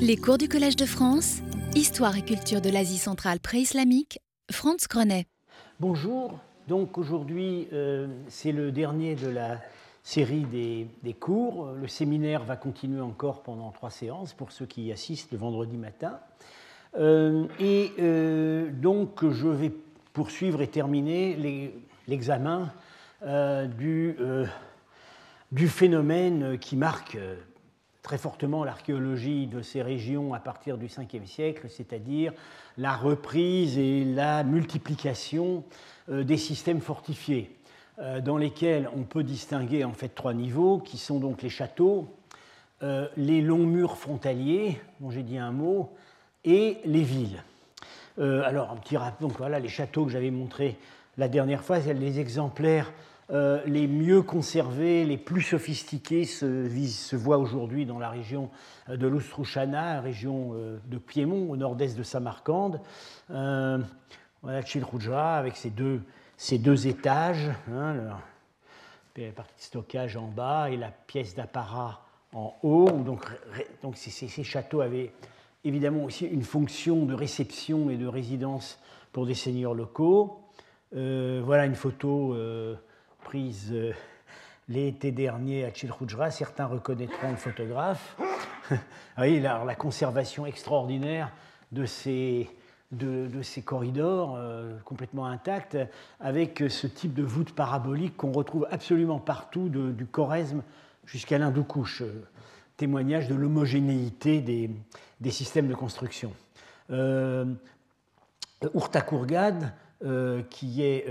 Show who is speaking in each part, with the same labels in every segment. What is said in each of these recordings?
Speaker 1: Les cours du Collège de France, Histoire et culture de l'Asie centrale pré-islamique, Franz Grenet.
Speaker 2: Bonjour, donc aujourd'hui euh, c'est le dernier de la série des, cours. Le séminaire va continuer encore pendant trois séances pour ceux qui y assistent le vendredi matin. Euh, et euh, donc je vais poursuivre et terminer l'examen du, du, phénomène qui marque très fortement l'archéologie de ces régions à partir du 5e siècle, c'est-à-dire la reprise et la multiplication euh, des systèmes fortifiés, euh, dans lesquels on peut distinguer en fait trois niveaux, qui sont donc les châteaux, euh, les longs murs frontaliers, dont j'ai dit un mot, et les villes. alors, un petit rappel, donc voilà les châteaux que j'avais montrés la dernière fois, les exemplaires euh, les mieux conservés, les plus sophistiqués se, voient aujourd'hui dans la région euh, de l'Ostruchana, région euh, de Piémont, au nord-est de Samarcande. Euh, Chilrouja avec ses deux, ses deux étages, hein, la partie de stockage en bas et la pièce d'apparat en haut. Donc, donc ces, châteaux avaient évidemment aussi une fonction de réception et de résidence pour des seigneurs locaux. voilà une photo prise euh, l'été dernier à Chilhujra. Certains reconnaîtront le photographe. voyez, la, la, conservation extraordinaire de ces, de, ces corridors euh, complètement intacts, avec ce type de voûte parabolique qu'on retrouve absolument partout, du Choresme jusqu'à l'Hindoukouche. Euh, témoignage de l'homogénéité des, des, systèmes de construction. Euh, qui est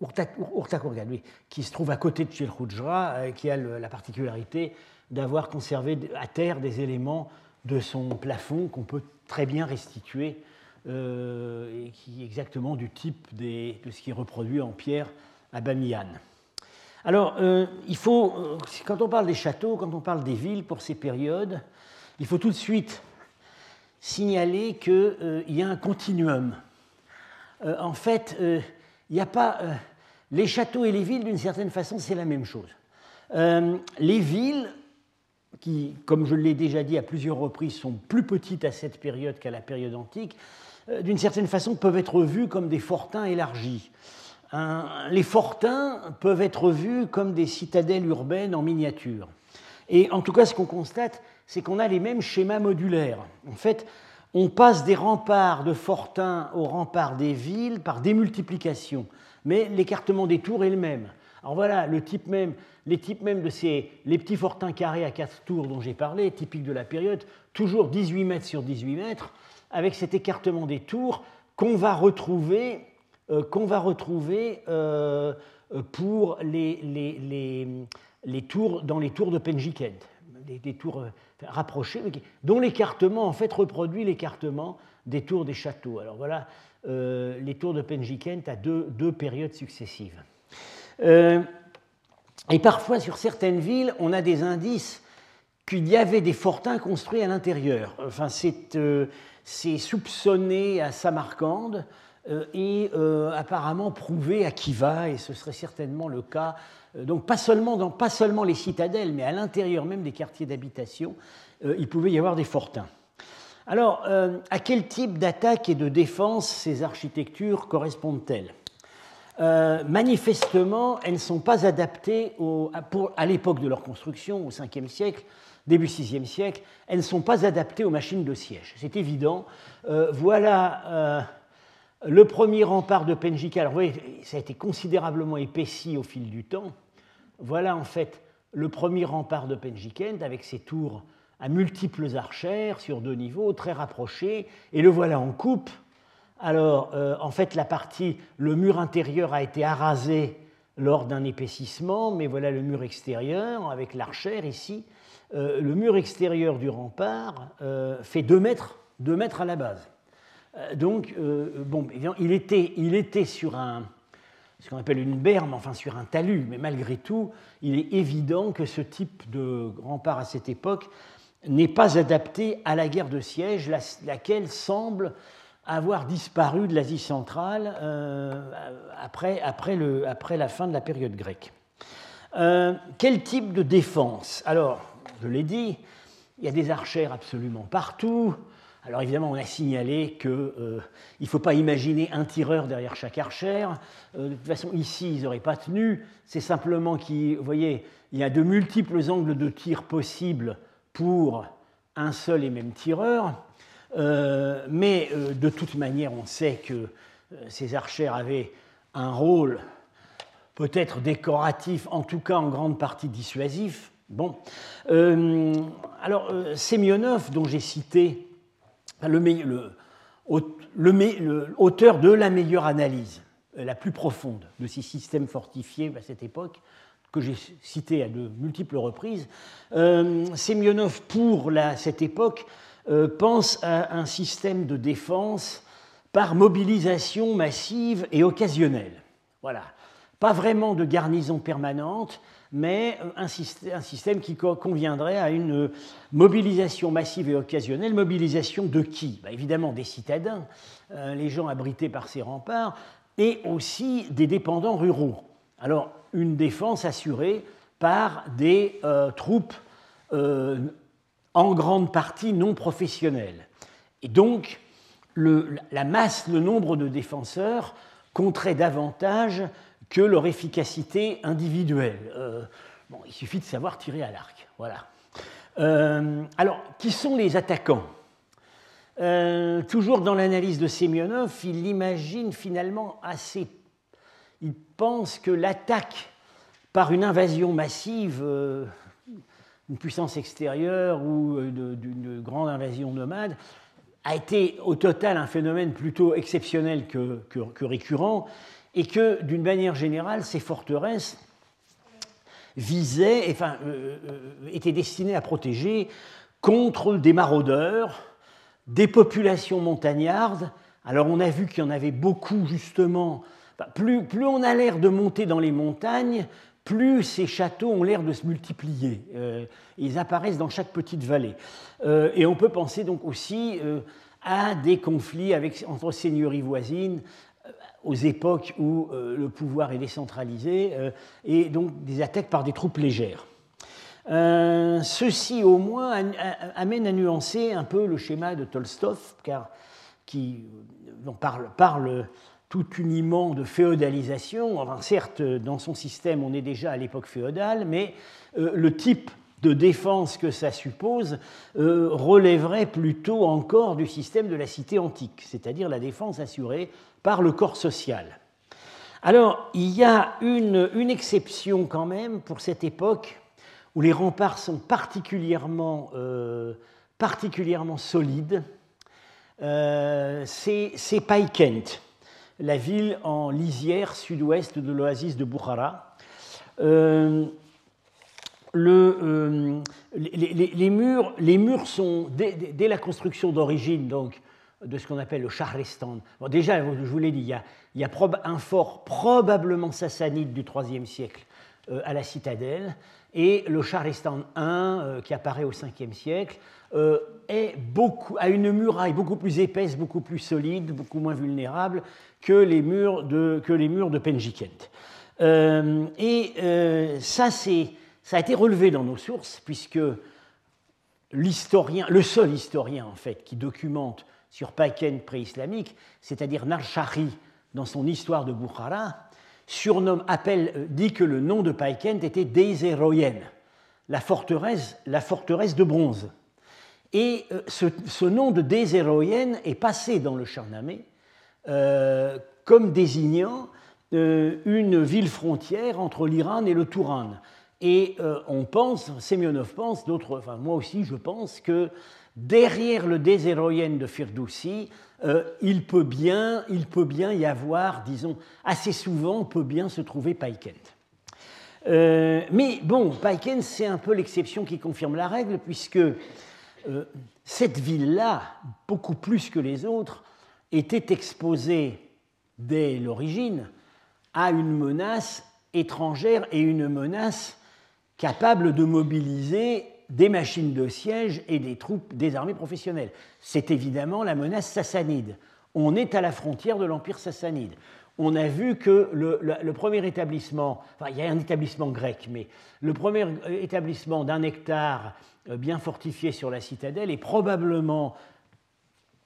Speaker 2: Urtakurgan, oui, qui se trouve à côté de Chilhujra, euh, qui a la particularité d'avoir conservé à terre des éléments de son plafond qu'on peut très bien restituer, euh, et qui est exactement du type de ce qui est reproduit en pierre à Bamiyan. Alors, il faut, quand on parle des châteaux, quand on parle des villes pour ces périodes, il faut tout de suite signaler qu'il y a un continuum. en fait, il n'y a pas. Euh, les châteaux et les villes, d'une certaine façon, c'est la même chose. Euh, les villes, qui, comme je l'ai déjà dit à plusieurs reprises, sont plus petites à cette période qu'à la période antique, euh, d'une certaine façon peuvent être vues comme des fortins élargis. les fortins peuvent être vus comme des citadelles urbaines en miniature. Et en tout cas, ce qu'on constate, c'est qu'on a les mêmes schémas modulaires. En fait, on passe des remparts de fortins aux remparts des villes par démultiplication, mais l'écartement des tours est le même. Alors voilà, le type même, les types même de ces les petits fortins carrés à quatre tours dont j'ai parlé, typiques de la période, toujours 18 mètres sur 18 mètres, avec cet écartement des tours qu'on va retrouver, euh, va retrouver euh, pour les, les, les, tours, dans les tours de Penjikent, des, tours euh, rapprochés, dont l'écartement en fait reproduit l'écartement des tours des châteaux. Alors voilà euh, les tours de Penjikent à deux, deux périodes successives. Euh, et parfois, sur certaines villes, on a des indices qu'il y avait des fortins construits à l'intérieur. Enfin, c'est soupçonné à Samarcande et apparemment prouvé à Kiva, et ce serait certainement le cas euh, donc pas seulement, dans, pas seulement les citadelles, mais à l'intérieur même des quartiers d'habitation, euh, il pouvait y avoir des fortins. Alors, euh, à quel type d'attaque et de défense ces architectures correspondent-elles? Manifestement, elles ne sont pas adaptées à, l'époque de leur construction, au 5e siècle, début 6e siècle, elles ne sont pas adaptées aux machines de siège. C'est évident. voilà le premier rempart de Penjika, alors vous voyez, ça a été considérablement épaissi au fil du temps. Voilà en fait le premier rempart de Penjikent avec ses tours à multiples archères sur deux niveaux, très rapprochés, et le voilà en coupe. Alors, euh, en fait, la partie, le mur intérieur a été arasé lors d'un épaississement, mais voilà le mur extérieur avec l'archère ici. Euh, le mur extérieur du rempart euh, fait 2 mètres, 2 mètres à la base. Euh, donc, euh, bon, il était, il était sur un, ce qu'on appelle une berme, enfin sur un talus, mais malgré tout, il est évident que ce type de rempart à cette époque n'est pas adapté à la guerre de siège, laquelle semble avoir disparu de l'Asie centrale euh, après, après, le, après, la fin de la période grecque. quel type de défense? Alors, je l'ai dit, il y a des archères absolument partout. Alors évidemment, on a signalé qu'il euh, ne faut pas imaginer un tireur derrière chaque archère. Euh, de toute façon, ici, ils n'auraient pas tenu. C'est simplement qu'il, voyez, il y a de multiples angles de tir possibles pour un seul et même tireur. Euh, mais de toute manière, on sait que ces archères avaient un rôle peut-être décoratif, en tout cas en grande partie dissuasif. Bon. alors, Semyonov, dont j'ai cité le, auteur de la meilleure analyse, euh, la plus profonde de ces systèmes fortifiés à cette époque, que j'ai cité à de multiples reprises. Euh, Semyonov, pour cette époque, euh, pense à un système de défense par mobilisation massive et occasionnelle. Voilà. Pas vraiment de garnison permanente, mais un système, qui conviendrait à une mobilisation massive et occasionnelle. Mobilisation de qui? Bah, Évidemment des citadins, euh, les gens abrités par ces remparts, et aussi des dépendants ruraux. Alors, une défense assurée par des euh, troupes euh, en grande partie non professionnelles. Et donc, la masse, le nombre de défenseurs compterait davantage que leur efficacité individuelle. Euh, il suffit de savoir tirer à l'arc. Voilà. Euh, alors, qui sont les attaquants? Euh, Toujours dans l'analyse de Semyonov, il imagine finalement assez. Il pense que l'attaque par une invasion massive, une puissance extérieure ou d'une grande invasion nomade, a été au total un phénomène plutôt exceptionnel que récurrent et que, d'une manière générale, ces forteresses visaient, enfin, euh, euh, étaient destinées à protéger contre des maraudeurs, des populations montagnardes. Alors on a vu qu'il y en avait beaucoup justement. plus, plus on a l'air de monter dans les montagnes, plus ces châteaux ont l'air de se multiplier. Euh, ils apparaissent dans chaque petite vallée. et on peut penser donc aussi à des conflits entre seigneuries voisines, aux époques où euh, le pouvoir est décentralisé, euh, et donc des attaques par des troupes légères. Euh, ceci au moins amène à nuancer un peu le schéma de Tolstov, car qui parle, parle tout uniment de féodalisation. certes, dans son système, on est déjà à l'époque féodale, mais le type de défense que ça suppose relèverait plutôt encore du système de la cité antique, c'est-à-dire la défense assurée par le corps social. Alors, il y a une, exception quand même pour cette époque où les remparts sont particulièrement, euh, solides. Euh, c'est Paikent, la ville en lisière sud-ouest de l'oasis de Bukhara. Euh, le, les, murs, les murs sont, dès, dès la construction d'origine, donc de ce qu'on appelle le Shahristan. Bon, déjà, je vous l'ai dit, il y a, un fort probablement sassanide du IIIe siècle euh, à la citadelle, et le Shahristan I, euh, qui apparaît au Ve siècle, euh, est beaucoup, a une muraille beaucoup plus épaisse, beaucoup plus solide, beaucoup moins vulnérable que les murs de, que les murs de Penjikent. et ça, ça a été relevé dans nos sources, puisque l'historien, le seul historien en fait qui documente sur Païken pré-islamique, c'est-à-dire Narshari dans son histoire de Bukhara, surnomme, appelle, euh, dit que le nom de Païken était Deizeroyen, la forteresse, la forteresse de bronze. Et euh, ce, nom de Deizeroyen est passé dans le Charnamé euh, comme désignant une ville frontière entre l'Iran et le Touran. Et on pense, Semyonov pense, d'autres, enfin moi aussi je pense que derrière le Déséroyen de Firdoussi, euh, il, peut bien, il peut bien y avoir, disons, assez souvent peut bien se trouver Paikent. Euh, mais bon, Paikent, c'est un peu l'exception qui confirme la règle, puisque euh, cette ville-là, beaucoup plus que les autres, était exposée dès l'origine à une menace étrangère et une menace capable de mobiliser des machines de siège et des troupes des armées professionnelles. C'est évidemment la menace sassanide. On est à la frontière de l'Empire sassanide. on a vu que le, premier établissement, enfin il y a un établissement grec, mais le premier établissement d'un hectare euh, bien fortifié sur la citadelle est probablement,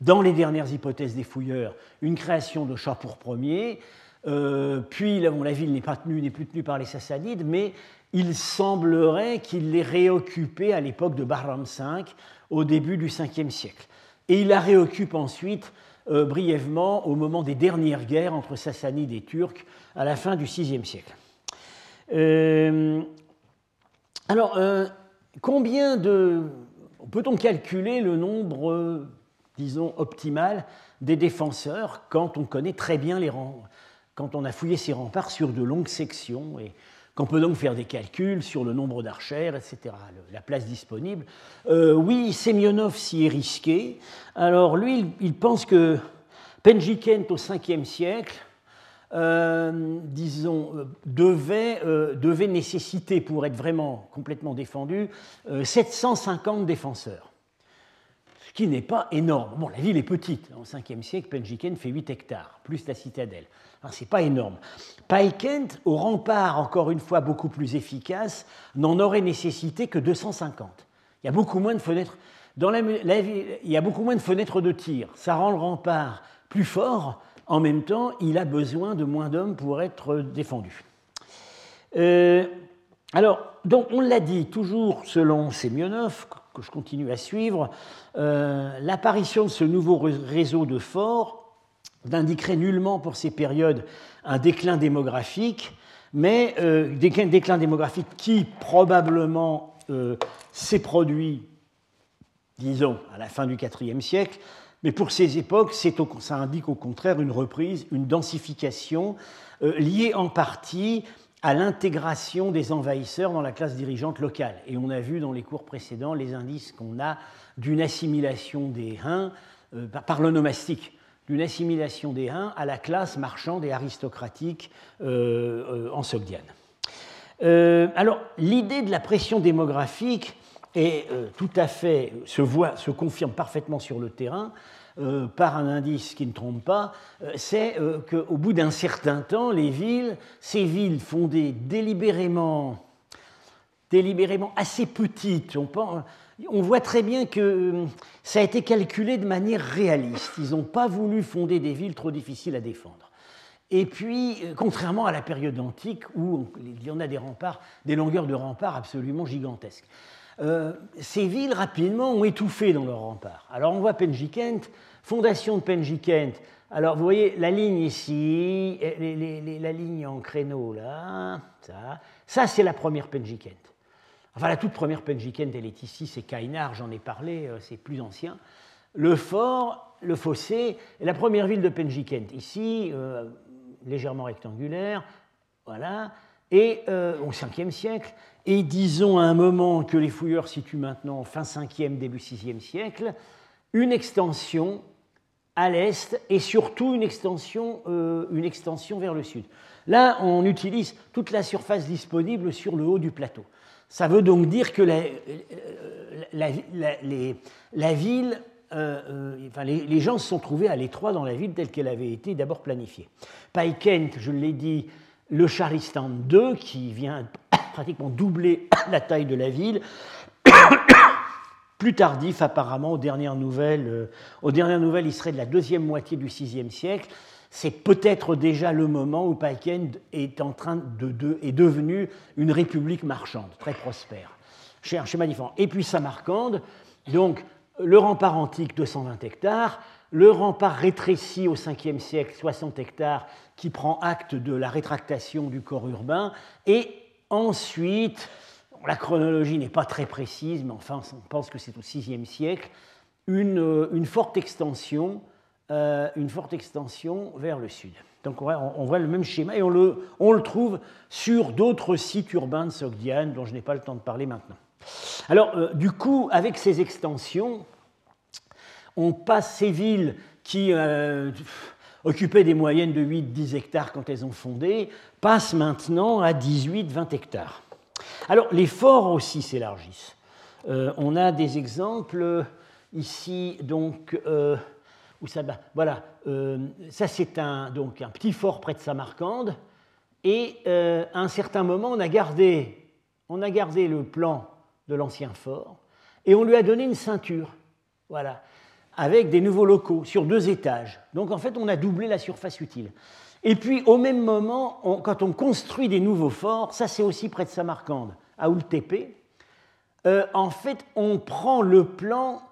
Speaker 2: dans les dernières hypothèses des fouilleurs, une création de pour premier. Euh, puis la ville n'est plus tenue par les Sassanides, mais il semblerait qu'il l'ait réoccupée à l'époque de Bahram V, au début du 5e siècle. Et il la réoccupe ensuite euh, brièvement au moment des dernières guerres entre Sassanides et Turcs à la fin du VIe siècle. Euh, alors, combien de. Peut-on calculer le nombre, disons, optimal des défenseurs quand on connaît très bien les rangs, quand on a fouillé ces remparts sur de longues sections et qu'on peut donc faire des calculs sur le nombre d'archères, etc., la place disponible. Euh, oui, Semyonov s'y est risqué. Alors lui, il, pense que Penjikent au 5e siècle, euh, disons, euh, devait, devait, nécessiter, pour être vraiment complètement défendu, 750 défenseurs. Qui n'est pas énorme. Bon, la ville est petite. Au 5e siècle, Penjikent fait 8 hectares, plus la citadelle. Ce n'est pas énorme. Paikent, au rempart encore une fois beaucoup plus efficace, n'en aurait nécessité que 250. Il y a beaucoup moins de fenêtres. Il y a beaucoup moins de fenêtres de tir. Ça rend le rempart plus fort. En même temps, il a besoin de moins d'hommes pour être défendu. Euh, alors, donc, on l'a dit, toujours selon Semyonov, que je continue à suivre, euh, l'apparition de ce nouveau réseau de forts n'indiquerait nullement pour ces périodes un déclin démographique, mais euh, déclin, démographique qui probablement euh, s'est produit, disons, à la fin du IVe siècle, mais pour ces époques, ça indique au contraire une reprise, une densification euh, liée en partie à l'intégration des envahisseurs dans la classe dirigeante locale. Et on a vu dans les cours précédents les indices qu'on a d'une assimilation des Huns par le nomastique d'une assimilation des Huns à la classe marchande et aristocratique euh, euh, en Sogdiane. Euh, alors, l'idée de la pression démographique est tout à fait, se, voit, se confirme parfaitement sur le terrain par un indice qui ne trompe pas, c'est qu'au bout d'un certain temps, les villes, ces villes fondées délibérément, délibérément assez petites, on on voit très bien que euh, ça a été calculé de manière réaliste. Ils n'ont pas voulu fonder des villes trop difficiles à défendre. Et puis, euh, contrairement à la période antique où il y en a des remparts, des longueurs de remparts absolument gigantesques. Euh, ces villes rapidement ont étouffé dans leurs remparts. Alors on voit Penjikent, fondation de Penjikent. Alors vous voyez la ligne ici, la ligne en créneau là, ça, ça c'est la première Penjikent. Enfin, la toute première Penjikent, elle est ici, c'est Kainar, j'en ai parlé, euh, c'est plus ancien. Le fort, le fossé, la première ville de Penjikent, ici, euh, légèrement rectangulaire, voilà, et euh, au 5e siècle, et disons à un moment que les fouilleurs situent maintenant fin 5e, début 6e siècle, une extension à l'est et surtout une extension, une extension vers le sud. Là, on utilise toute la surface disponible sur le haut du plateau. Ça veut donc dire que la, ville, euh, euh, enfin, les, gens se sont trouvés à l'étroit dans la ville telle qu'elle avait été d'abord planifiée. Paikent, je l'ai dit, le Charistan II, qui vient pratiquement doubler la taille de la ville, plus tardif apparemment aux dernières nouvelles. Euh, aux dernières nouvelles, il serait de la deuxième moitié du VIe siècle c'est peut-être déjà le moment où Paikend est, en train de, est devenu une république marchande, très prospère. Un schéma. Et puis Samarcande, donc le rempart antique 220 hectares, le rempart rétréci au 5e siècle 60 hectares qui prend acte de la rétractation du corps urbain, et ensuite, la chronologie n'est pas très précise, mais enfin on pense que c'est au 6e siècle, une, une forte extension euh, une forte extension vers le sud. Donc on voit, le même schéma et on le, on le trouve sur d'autres sites urbains de Sogdiane dont je n'ai pas le temps de parler maintenant. Alors euh, du coup, avec ces extensions, on passe ces villes qui euh, occupaient des moyennes de 8-10 hectares quand elles ont fondé, passent maintenant à 18-20 hectares. Alors les forts aussi s'élargissent. on a des exemples ici, donc ça, voilà, ça c'est un, donc un petit fort près de Samarcande, et à un certain moment, on a gardé, on a gardé le plan de l'ancien fort, et on lui a donné une ceinture, voilà, avec des nouveaux locaux sur deux étages. Donc en fait, on a doublé la surface utile. Et puis au même moment, quand on construit des nouveaux forts, ça c'est aussi près de Samarcande, à Oultépé, euh, en fait, on prend le plan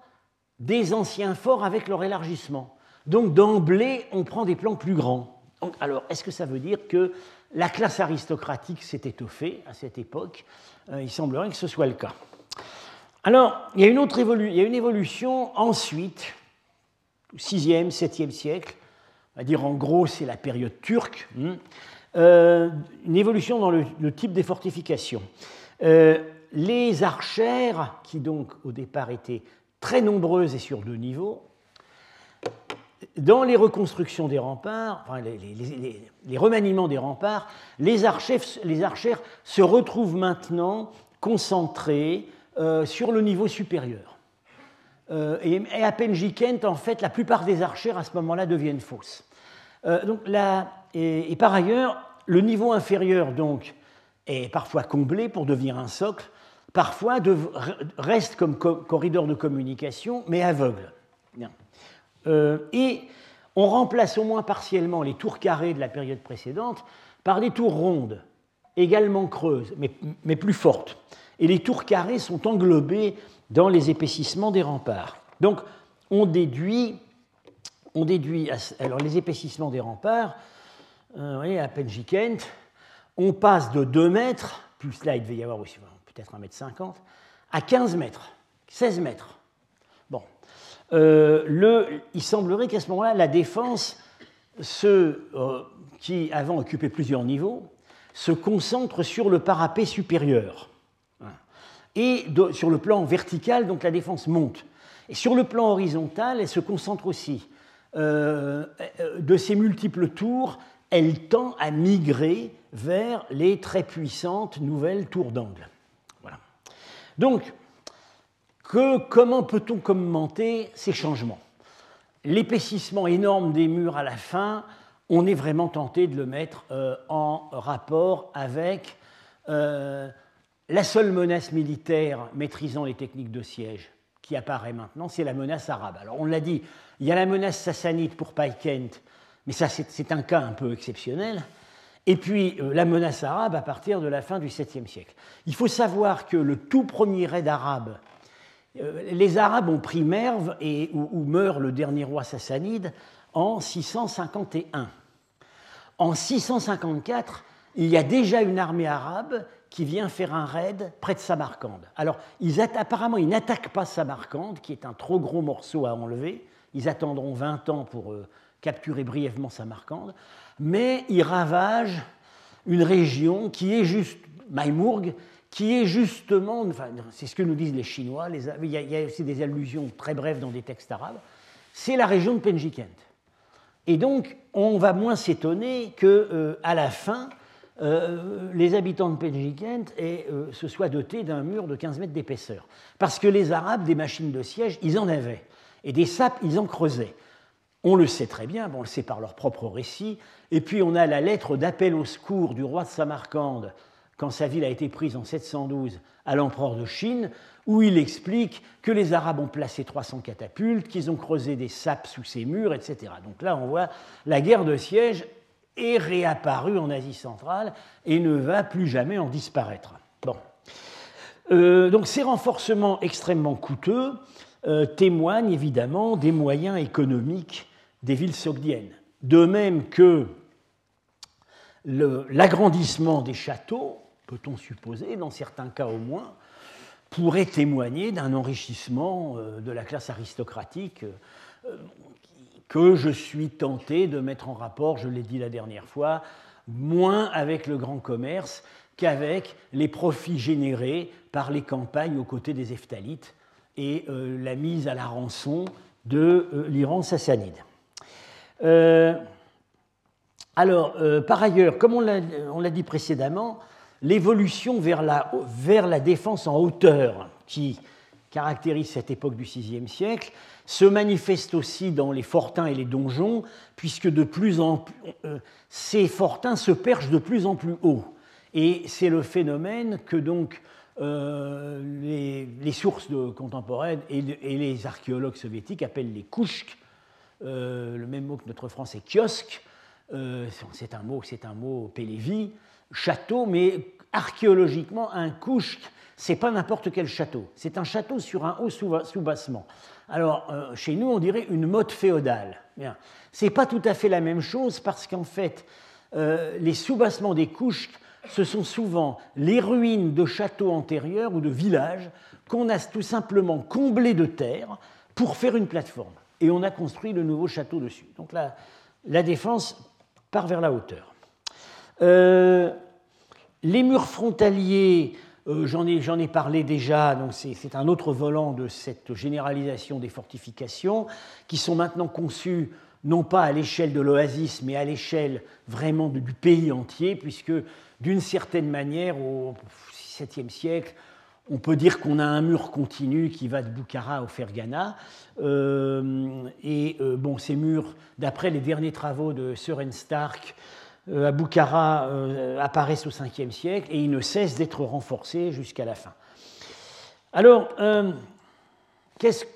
Speaker 2: des anciens forts avec leur élargissement. Donc d'emblée, on prend des plans plus grands. alors, est-ce que ça veut dire que la classe aristocratique s'est étoffée à cette époque? Euh, Il semblerait que ce soit le cas. Alors, il y a une autre évolution ensuite, 6e, 7e siècle, on va dire en gros c'est la période turque, hein, euh, une évolution dans le, type des fortifications. Euh, les archères, qui donc au départ étaient très nombreuses et sur deux niveaux, dans les reconstructions des remparts, enfin, les, remaniements des remparts, les archères se retrouvent maintenant concentrées euh, sur le niveau supérieur. Euh, et, à Penjikent, en fait, la plupart des archères à ce moment-là deviennent fausses. Euh, donc et, par ailleurs, le niveau inférieur donc, est parfois comblé pour devenir un socle, parfois reste comme corridor de communication, mais aveugle. et on remplace au moins partiellement les tours carrées de la période précédente par des tours rondes, également creuses, mais plus fortes et les tours carrées sont englobées dans les épaississements des remparts. Donc, on déduit, alors les épaississements des remparts, euh, voyez, à Penjikent, on passe de 2 mètres, plus là il devait y avoir aussi peut-être 1 mètre 50, à 15 mètres, 16 mètres. Bon. Euh, le, il semblerait qu'à ce moment-là, la défense, ceux qui avant occupaient plusieurs niveaux, se concentre sur le parapet supérieur. Et sur le plan vertical, donc la défense monte. Et sur le plan horizontal, elle se concentre aussi. Euh, euh, de ces multiples tours, elle tend à migrer vers les très puissantes nouvelles tours d'angle. Voilà. Donc, comment peut-on commenter ces changements? L'épaississement énorme des murs à la fin, on est vraiment tenté de le mettre euh, en rapport avec la seule menace militaire maîtrisant les techniques de siège qui apparaît maintenant, c'est la menace arabe. Alors on l'a dit, il y a la menace sassanide pour Paikent, mais ça c'est un cas un peu exceptionnel. Et puis euh, la menace arabe à partir de la fin du 7e siècle. Il faut savoir que le tout premier raid arabe, euh, les Arabes ont pris Merv et où, meurt le dernier roi sassanide en 651. En 654, il y a déjà une armée arabe qui vient faire un raid près de Samarcande. Alors, ils apparemment, ils n'attaquent pas Samarcande, qui est un trop gros morceau à enlever. Ils attendront 20 ans pour euh, capturer brièvement Samarcande. Mais ils ravagent une région qui est juste, Maïmourg, qui est justement, c'est ce que nous disent les Chinois, il, y a, aussi des allusions très brèves dans des textes arabes, c'est la région de Penjikent. Et donc, on va moins s'étonner qu'à euh, la fin, euh, les habitants de Penjikent euh, se soient dotés d'un mur de 15 mètres d'épaisseur. Parce que les Arabes, des machines de siège, ils en avaient. Et des sapes, ils en creusaient. On le sait très bien, on le sait par leur propre récit. Et puis on a la lettre d'appel au secours du roi de Samarcande, quand sa ville a été prise en 712 à l'empereur de Chine, où il explique que les Arabes ont placé 300 catapultes, qu'ils ont creusé des sapes sous ces murs, etc. Donc là, on voit la guerre de siège est réapparu en Asie centrale et ne va plus jamais en disparaître. Euh, donc ces renforcements extrêmement coûteux euh, témoignent évidemment des moyens économiques des villes sogdiennes. De même que l'agrandissement des châteaux, peut-on supposer, dans certains cas au moins, pourrait témoigner d'un enrichissement euh, de la classe aristocratique que je suis tenté de mettre en rapport, je l'ai dit la dernière fois, moins avec le grand commerce qu'avec les profits générés par les campagnes aux côtés des Eftalites et euh, la mise à la rançon de euh, l'Iran sassanide. Euh, alors, par ailleurs, comme on l'a dit précédemment, l'évolution vers la, vers la, défense en hauteur qui, caractérise cette époque du VIe siècle se manifeste aussi dans les fortins et les donjons, puisque de plus en plus, euh, ces fortins se perchent de plus en plus haut. Et c'est le phénomène que donc euh, les, sources contemporaines et, les archéologues soviétiques appellent les kouchks, euh, le même mot que notre français kiosque. c'est un mot, c'est un mot pélévi, château, mais archéologiquement, un kouchk, c'est pas n'importe quel château. C'est un château sur un haut soubassement. Alors, euh, chez nous, on dirait une motte féodale. Ce n'est pas tout à fait la même chose parce qu'en fait, euh, les soubassements des couches, ce sont souvent les ruines de châteaux antérieurs ou de villages qu'on a tout simplement comblés de terre pour faire une plateforme. Et on a construit le nouveau château dessus. Donc la, la défense part vers la hauteur. Euh, les murs frontaliers euh, j'en ai, parlé déjà, c'est un autre volant de cette généralisation des fortifications, qui sont maintenant conçues non pas à l'échelle de l'oasis, mais à l'échelle vraiment du pays entier, puisque d'une certaine manière, au VIIe siècle, on peut dire qu'on a un mur continu qui va de Bukhara au Fergana. Euh, et euh, ces murs, d'après les derniers travaux de Søren Stark, à Bukhara euh, apparaissent au 5e siècle et ils ne cessent d'être renforcés jusqu'à la fin. Alors, euh,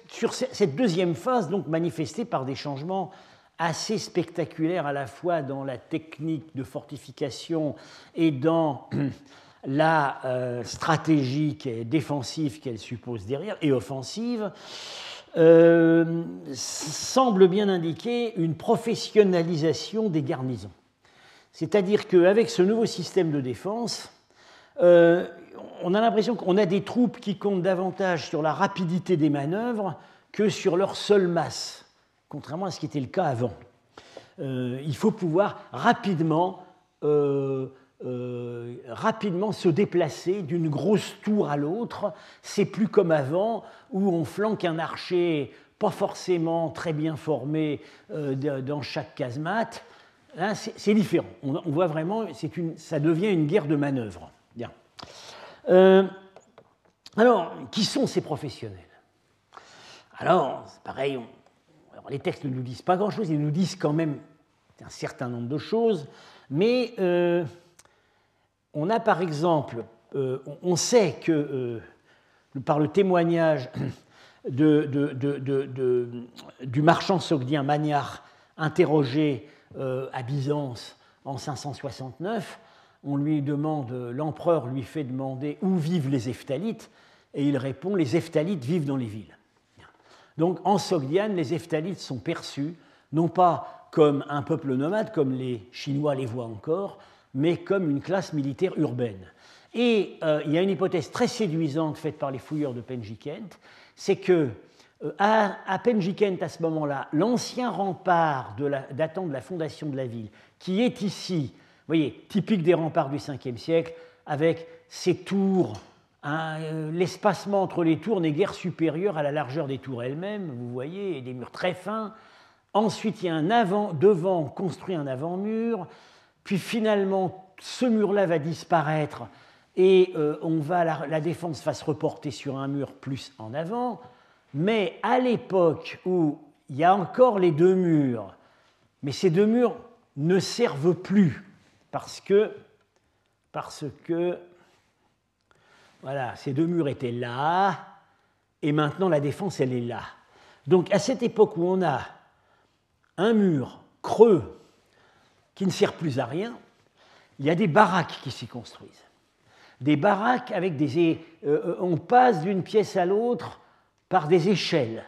Speaker 2: sur cette deuxième phase, donc manifestée par des changements assez spectaculaires à la fois dans la technique de fortification et dans la stratégie défensive qu'elle suppose derrière et offensive, semble bien indiquer une professionnalisation des garnisons. C'est-à-dire qu'avec ce nouveau système de défense, euh, on a l'impression qu'on a des troupes qui comptent davantage sur la rapidité des manœuvres que sur leur seule masse, contrairement à ce qui était le cas avant. Euh, il faut pouvoir rapidement, euh, rapidement se déplacer d'une grosse tour à l'autre. C'est plus comme avant où on flanque un archer pas forcément très bien formé dans chaque casemate Là, c'est différent. On, voit vraiment, ça devient une guerre de manœuvre. Euh, alors, qui sont ces professionnels? Alors, pareil, les textes ne nous disent pas grand-chose, ils nous disent quand même un certain nombre de choses, mais euh, on a par exemple, euh, on sait que par le témoignage du marchand sogdien Magnard interrogé euh, à Byzance en 569, on lui demande, l'empereur lui fait demander où vivent les Eftalites, et il répond les Eftalites vivent dans les villes. Donc en Sogdiane, les Eftalites sont perçus non pas comme un peuple nomade, comme les Chinois les voient encore, mais comme une classe militaire urbaine. Et euh, il y a une hypothèse très séduisante faite par les fouilleurs de Penjikent, c'est que à, à Penjikent, à ce moment-là, l'ancien rempart datant de la fondation de la ville, qui est ici, vous voyez, typique des remparts du 5e siècle, avec ses tours, hein, euh, l'espacement entre les tours n'est guère supérieur à la largeur des tours elles-mêmes, vous voyez, et des murs très fins. Ensuite, il y a un avant, devant, construit un avant-mur, puis finalement, ce mur-là va disparaître et euh, on va, la défense va se reporter sur un mur plus en avant. Mais à l'époque où il y a encore les deux murs, mais ces deux murs ne servent plus parce que, parce que voilà, ces deux murs étaient là et maintenant la défense elle est là. Donc à cette époque où on a un mur creux qui ne sert plus à rien, il y a des baraques qui s'y construisent. Des baraques avec des. Euh, euh, on passe d'une pièce à l'autre par des échelles.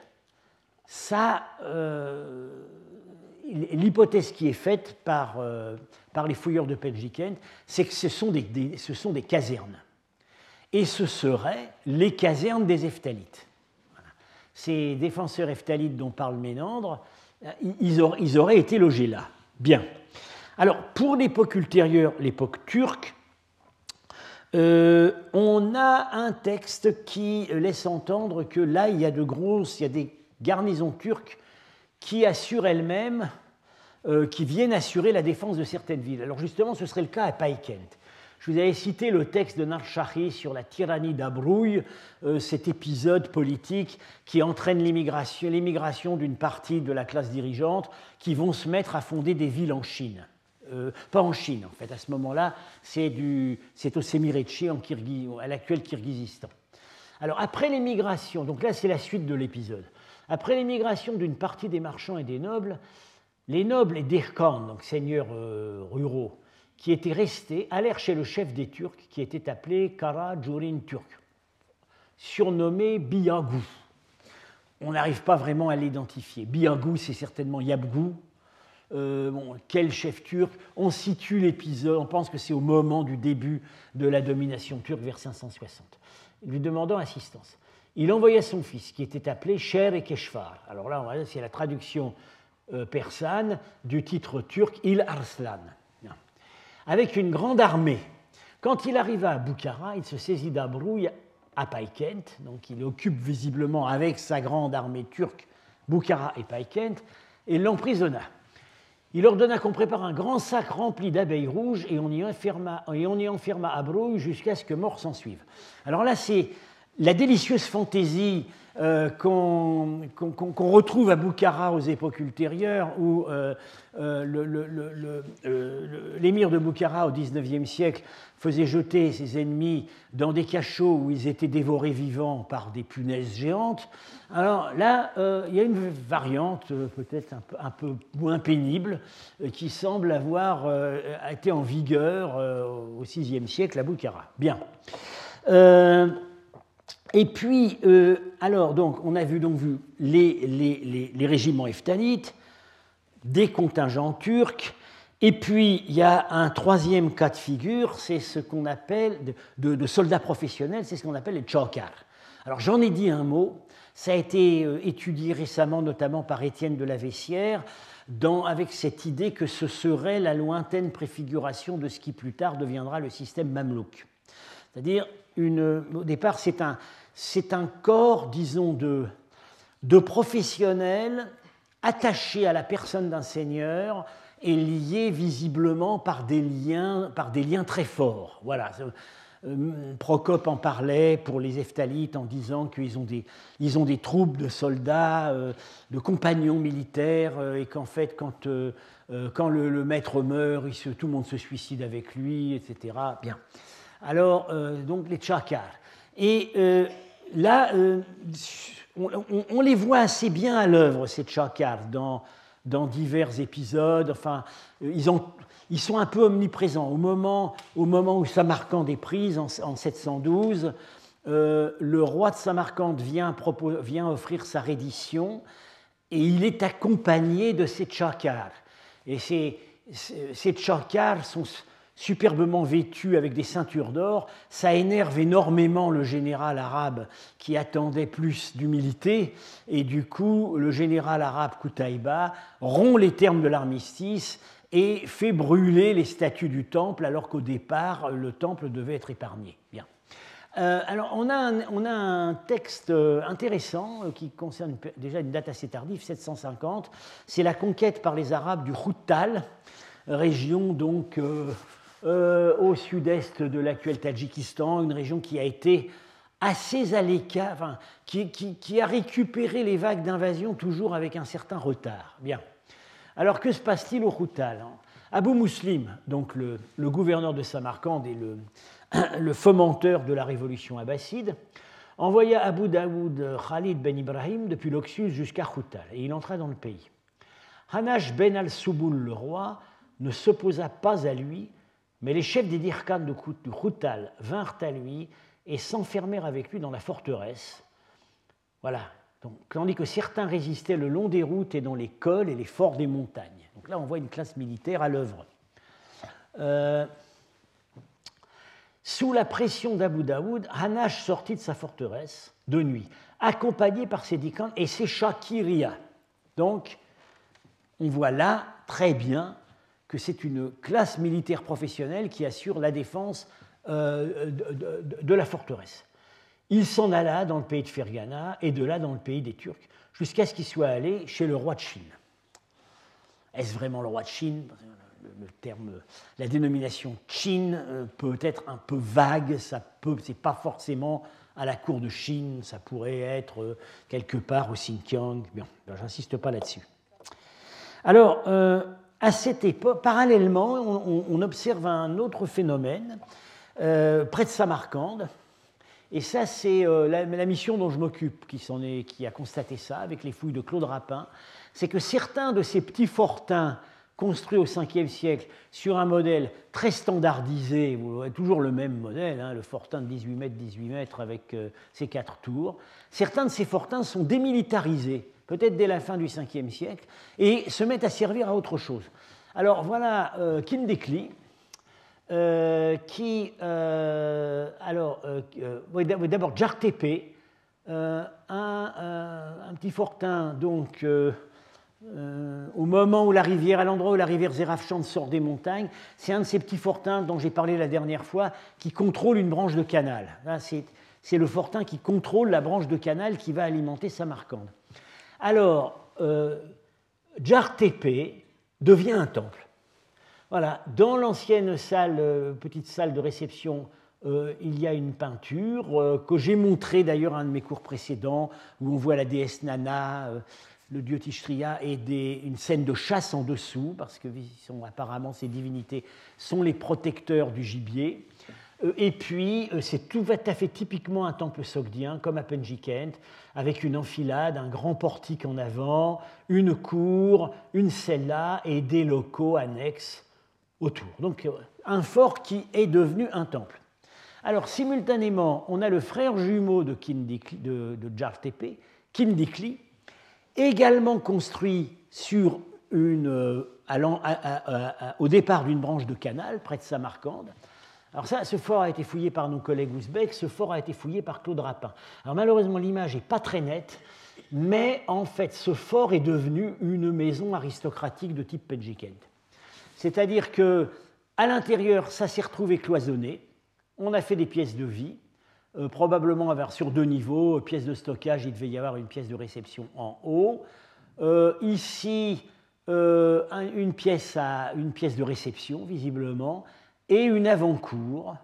Speaker 2: Ça, euh, l'hypothèse qui est faite par, euh, par les fouilleurs de Pelgiken, c'est que ce sont des, ce sont des casernes. Et ce seraient les casernes des Eftalites. Ces défenseurs Eftalites dont parle Ménandre, euh, ils ils auraient été logés là. Bien. Alors, pour l'époque ultérieure, l'époque turque, euh, on a un texte qui laisse entendre que là, il y a de grosses, il y a des garnisons turques qui assurent elles-mêmes, euh, qui viennent assurer la défense de certaines villes. Alors justement, ce serait le cas à Paikent. Je vous avais cité le texte de Narshahi sur la tyrannie d'Abrouille, euh, cet épisode politique qui entraîne l'immigration d'une partie de la classe dirigeante qui vont se mettre à fonder des villes en Chine. Euh, pas en Chine, en fait. À ce moment-là, c'est au Semirechi, en à l'actuel Kirghizistan. Alors, après l'émigration, donc là, c'est la suite de l'épisode. Après l'émigration d'une partie des marchands et des nobles, les nobles et Dirkan, donc seigneurs euh, ruraux, qui étaient restés, allèrent chez le chef des Turcs, qui était appelé Kara Jurin Turk, surnommé Biagou. On n'arrive pas vraiment à l'identifier. Biagou, c'est certainement Yabgou. Euh, quel chef turc On situe l'épisode, on pense que c'est au moment du début de la domination turque vers 560. Lui demandant assistance. Il envoya son fils, qui était appelé Sher et Keshvar. Alors là, c'est la traduction euh, persane du titre turc Il Arslan avec une grande armée. Quand il arriva à Boukhara, il se saisit d'Abrouille à Paykent, donc il occupe visiblement avec sa grande armée turque Boukhara et Paykent, et l'emprisonna. Il ordonna qu'on prépare un grand sac rempli d'abeilles rouges et on y enferma, et on y enferma Abrouille jusqu'à ce que mort s'en suive. Alors là, c'est la délicieuse fantaisie euh, qu'on retrouve à Boukhara aux époques ultérieures, où euh, euh, l'émir de Boukhara au XIXe siècle faisait jeter ses ennemis dans des cachots où ils étaient dévorés vivants par des punaises géantes. Alors là, il y a une variante peut-être un peu, un peu, moins pénible qui semble avoir été en vigueur au VIe siècle à Boukhara. Bien. Et puis, euh, alors, donc, on a vu, donc, vu les, régiments eftanites, des contingents turcs, et puis il y a un troisième cas de figure, c'est ce qu'on appelle, de, soldats professionnels, c'est ce qu'on appelle les tchokars. Alors, j'en ai dit un mot, ça a été euh, étudié récemment, notamment par Étienne de la Vessière, avec cette idée que ce serait la lointaine préfiguration de ce qui plus tard deviendra le système mamelouk. C'est-à-dire, au départ, c'est un, c'est un corps, disons, de, de professionnels attachés à la personne d'un seigneur et liés visiblement par des liens, par des liens très forts. Voilà. Euh, Procope en parlait pour les Eftalites en disant qu'ils ont des, ils ont des troupes de soldats, euh, de compagnons militaires, euh, et qu'en fait, quand, quand le, maître meurt, tout le monde se suicide avec lui, etc. Bien. Alors, donc les Tchakars. Et là, euh, on, les voit assez bien à l'œuvre, ces Tchakars, dans, dans divers épisodes. Enfin, euh, ils, ont, ils, sont un peu omniprésents. Au moment, au moment où Samarcande est prise, en, 712, euh, le roi de Samarcande vient, vient, offrir sa reddition et il est accompagné de ces Tchakars. Et ces, ces Tchakars sont superbement vêtu avec des ceintures d'or, ça énerve énormément le général arabe qui attendait plus d'humilité, et du coup, le général arabe Koutaïba rompt les termes de l'armistice et fait brûler les statues du temple, alors qu'au départ, le temple devait être épargné. Bien. Euh, alors, on a, un, on a, un, texte euh, intéressant euh, qui concerne déjà une date assez tardive, 750. C'est la conquête par les Arabes du Khoutal, région donc au sud-est de l'actuel Tadjikistan, une région qui a été assez à l'écart, qui, a récupéré les vagues d'invasion toujours avec un certain retard. Bien. Alors que se passe-t-il au Khoutal hein? Abu Muslim, donc le, gouverneur de Samarcande et le, fomenteur de la révolution abbasside, envoya Abu Daoud Khalid ben Ibrahim depuis l'Oxus jusqu'à Khoutal et il entra dans le pays. Hanash ben al-Souboul, le roi, ne s'opposa pas à lui mais les chefs des Dirkans de Khoutal vinrent à lui et s'enfermèrent avec lui dans la forteresse. Voilà. Donc, tandis que certains résistaient le long des routes et dans les cols et les forts des montagnes. Donc là, on voit une classe militaire à l'œuvre. Euh, sous la pression d'Abu Daoud, Hanash sortit de sa forteresse de nuit, accompagné par ses Dirkans et ses Shakiria. Donc, on voit là très bien que c'est une classe militaire professionnelle qui assure la défense euh, de, la forteresse. Il s'en alla dans le pays de Fergana et de là dans le pays des Turcs, jusqu'à ce qu'il soit allé chez le roi de Chine. Est-ce vraiment le roi de Chine? Le terme, la dénomination Chine peut être un peu vague, ça peut, c'est pas forcément à la cour de Chine, ça pourrait être quelque part au Xinjiang. Bien, ben, j'insiste pas là-dessus. Alors, à cette époque, parallèlement, on, observe un autre phénomène près de Samarcande. Et ça, c'est la, la, mission dont je m'occupe qui, qui a constaté ça avec les fouilles de Claude Rapin. C'est que certains de ces petits fortins construit au 5e siècle sur un modèle très standardisé, vous toujours le même modèle, hein, le fortin de 18 mètres, 18 mètres avec euh, ses quatre tours. Certains de ces fortins sont démilitarisés, peut-être dès la fin du 5e siècle, et se mettent à servir à autre chose. Alors voilà euh, euh, qui, alors, d'abord Jartepe, un, un, petit fortin donc euh, au moment où la rivière, à l'endroit où la rivière Zerafchand sort des montagnes, c'est un de ces petits fortins dont j'ai parlé la dernière fois qui contrôle une branche de canal. C'est le fortin qui contrôle la branche de canal qui va alimenter Samarcande. Alors, euh, Tepe devient un temple. Voilà, dans l'ancienne salle, euh, petite salle de réception, euh, il y a une peinture que j'ai montrée d'ailleurs à un de mes cours précédents, où on voit la déesse Nana le dieu Tishtria et une scène de chasse en dessous, parce que apparemment ces divinités sont les protecteurs du gibier. Euh, et puis, euh, c'est tout à fait typiquement un temple sogdien, comme à Penjikent, avec une enfilade, un grand portique en avant, une cour, une cella et des locaux annexes autour. Donc, euh, un fort qui est devenu un temple. Alors, simultanément, on a le frère jumeau de, Kindikli, de, de Kindikli, également construit sur une, au départ d'une branche de canal près de Samarcande. Alors ça, ce fort a été fouillé par nos collègues ouzbeks, ce fort a été fouillé par Claude Rapin. Alors malheureusement, l'image n'est pas très nette, mais en fait, ce fort est devenu une maison aristocratique de type Penjikent. C'est-à-dire que à l'intérieur, ça s'est retrouvé cloisonné, on a fait des pièces de vie, euh, probablement sur deux niveaux, pièce de stockage, il devait y avoir une pièce de réception en haut. Euh, ici, euh, une, pièce à, une pièce de réception, visiblement, et une avant-cour.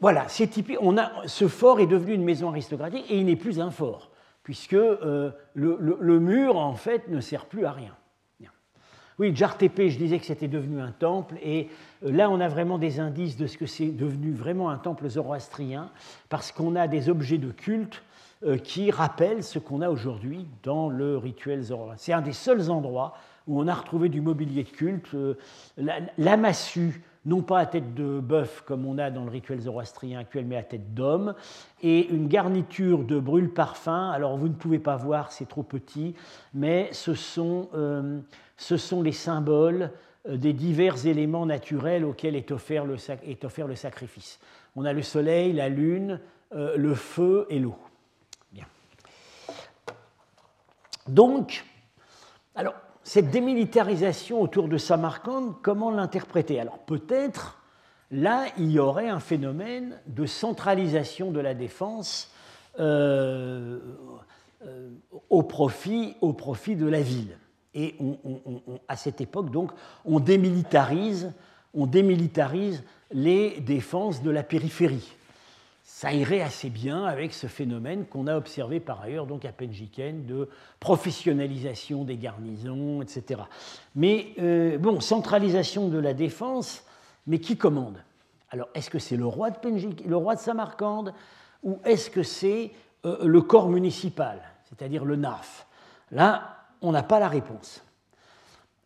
Speaker 2: Voilà, c'est typique. On a, ce fort est devenu une maison aristocratique et il n'est plus un fort, puisque le, le, mur, en fait, ne sert plus à rien. Oui, Jartepe, je disais que c'était devenu un temple, et euh, là on a vraiment des indices de ce que c'est devenu vraiment un temple zoroastrien, parce qu'on a des objets de culte euh, qui rappellent ce qu'on a aujourd'hui dans le rituel zoroastrien. C'est un des seuls endroits où on a retrouvé du mobilier de culte. Euh, la, massue, non pas à tête de bœuf comme on a dans le rituel zoroastrien actuel, mais à tête d'homme, et une garniture de brûle-parfum. Alors vous ne pouvez pas voir, c'est trop petit, mais ce sont ce sont les symboles euh, des divers éléments naturels auxquels est offert le, sacrifice. On a le soleil, la lune, euh, le feu et l'eau. Bien. Donc, alors, cette démilitarisation autour de Samarcande, comment l'interpréter? Alors, peut-être, là, il y aurait un phénomène de centralisation de la défense euh, au, profit, au profit de la ville. Et à cette époque, donc, on démilitarise, on démilitarise les défenses de la périphérie. Ça irait assez bien avec ce phénomène qu'on a observé par ailleurs donc à Penjiken de professionnalisation des garnisons, etc. Mais euh, bon, centralisation de la défense, mais qui commande? Alors, est-ce que c'est le roi de le roi de Samarcande, ou est-ce que c'est euh, le corps municipal, c'est-à-dire le NAF Là, on n'a pas la réponse.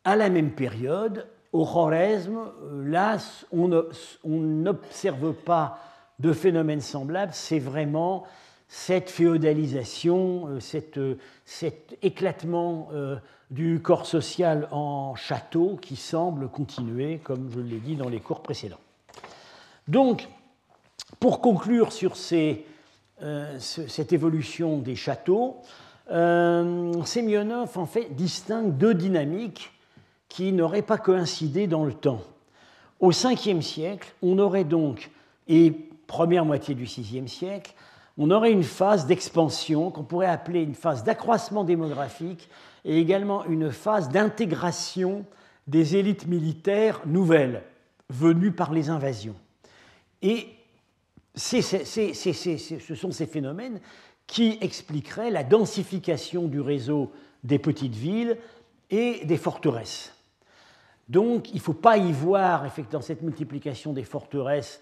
Speaker 2: À la même période, au Khwarezm, là, on n'observe pas de phénomène semblable, c'est vraiment cette féodalisation, euh, euh, cet éclatement euh, du corps social en château qui semble continuer, comme je l'ai dit dans les cours précédents. Donc, pour conclure sur cette évolution des châteaux, euh, Semyonov en fait distingue deux dynamiques qui n'auraient pas coïncidé dans le temps. Au 5e siècle, on aurait donc, et première moitié du 6e siècle, on aurait une phase d'expansion qu'on pourrait appeler une phase d'accroissement démographique et également une phase d'intégration des élites militaires nouvelles, venues par les invasions. Et ce sont ces phénomènes qui expliqueraient la densification du réseau des petites villes et des forteresses. Donc il ne faut pas y voir, dans cette multiplication des forteresses,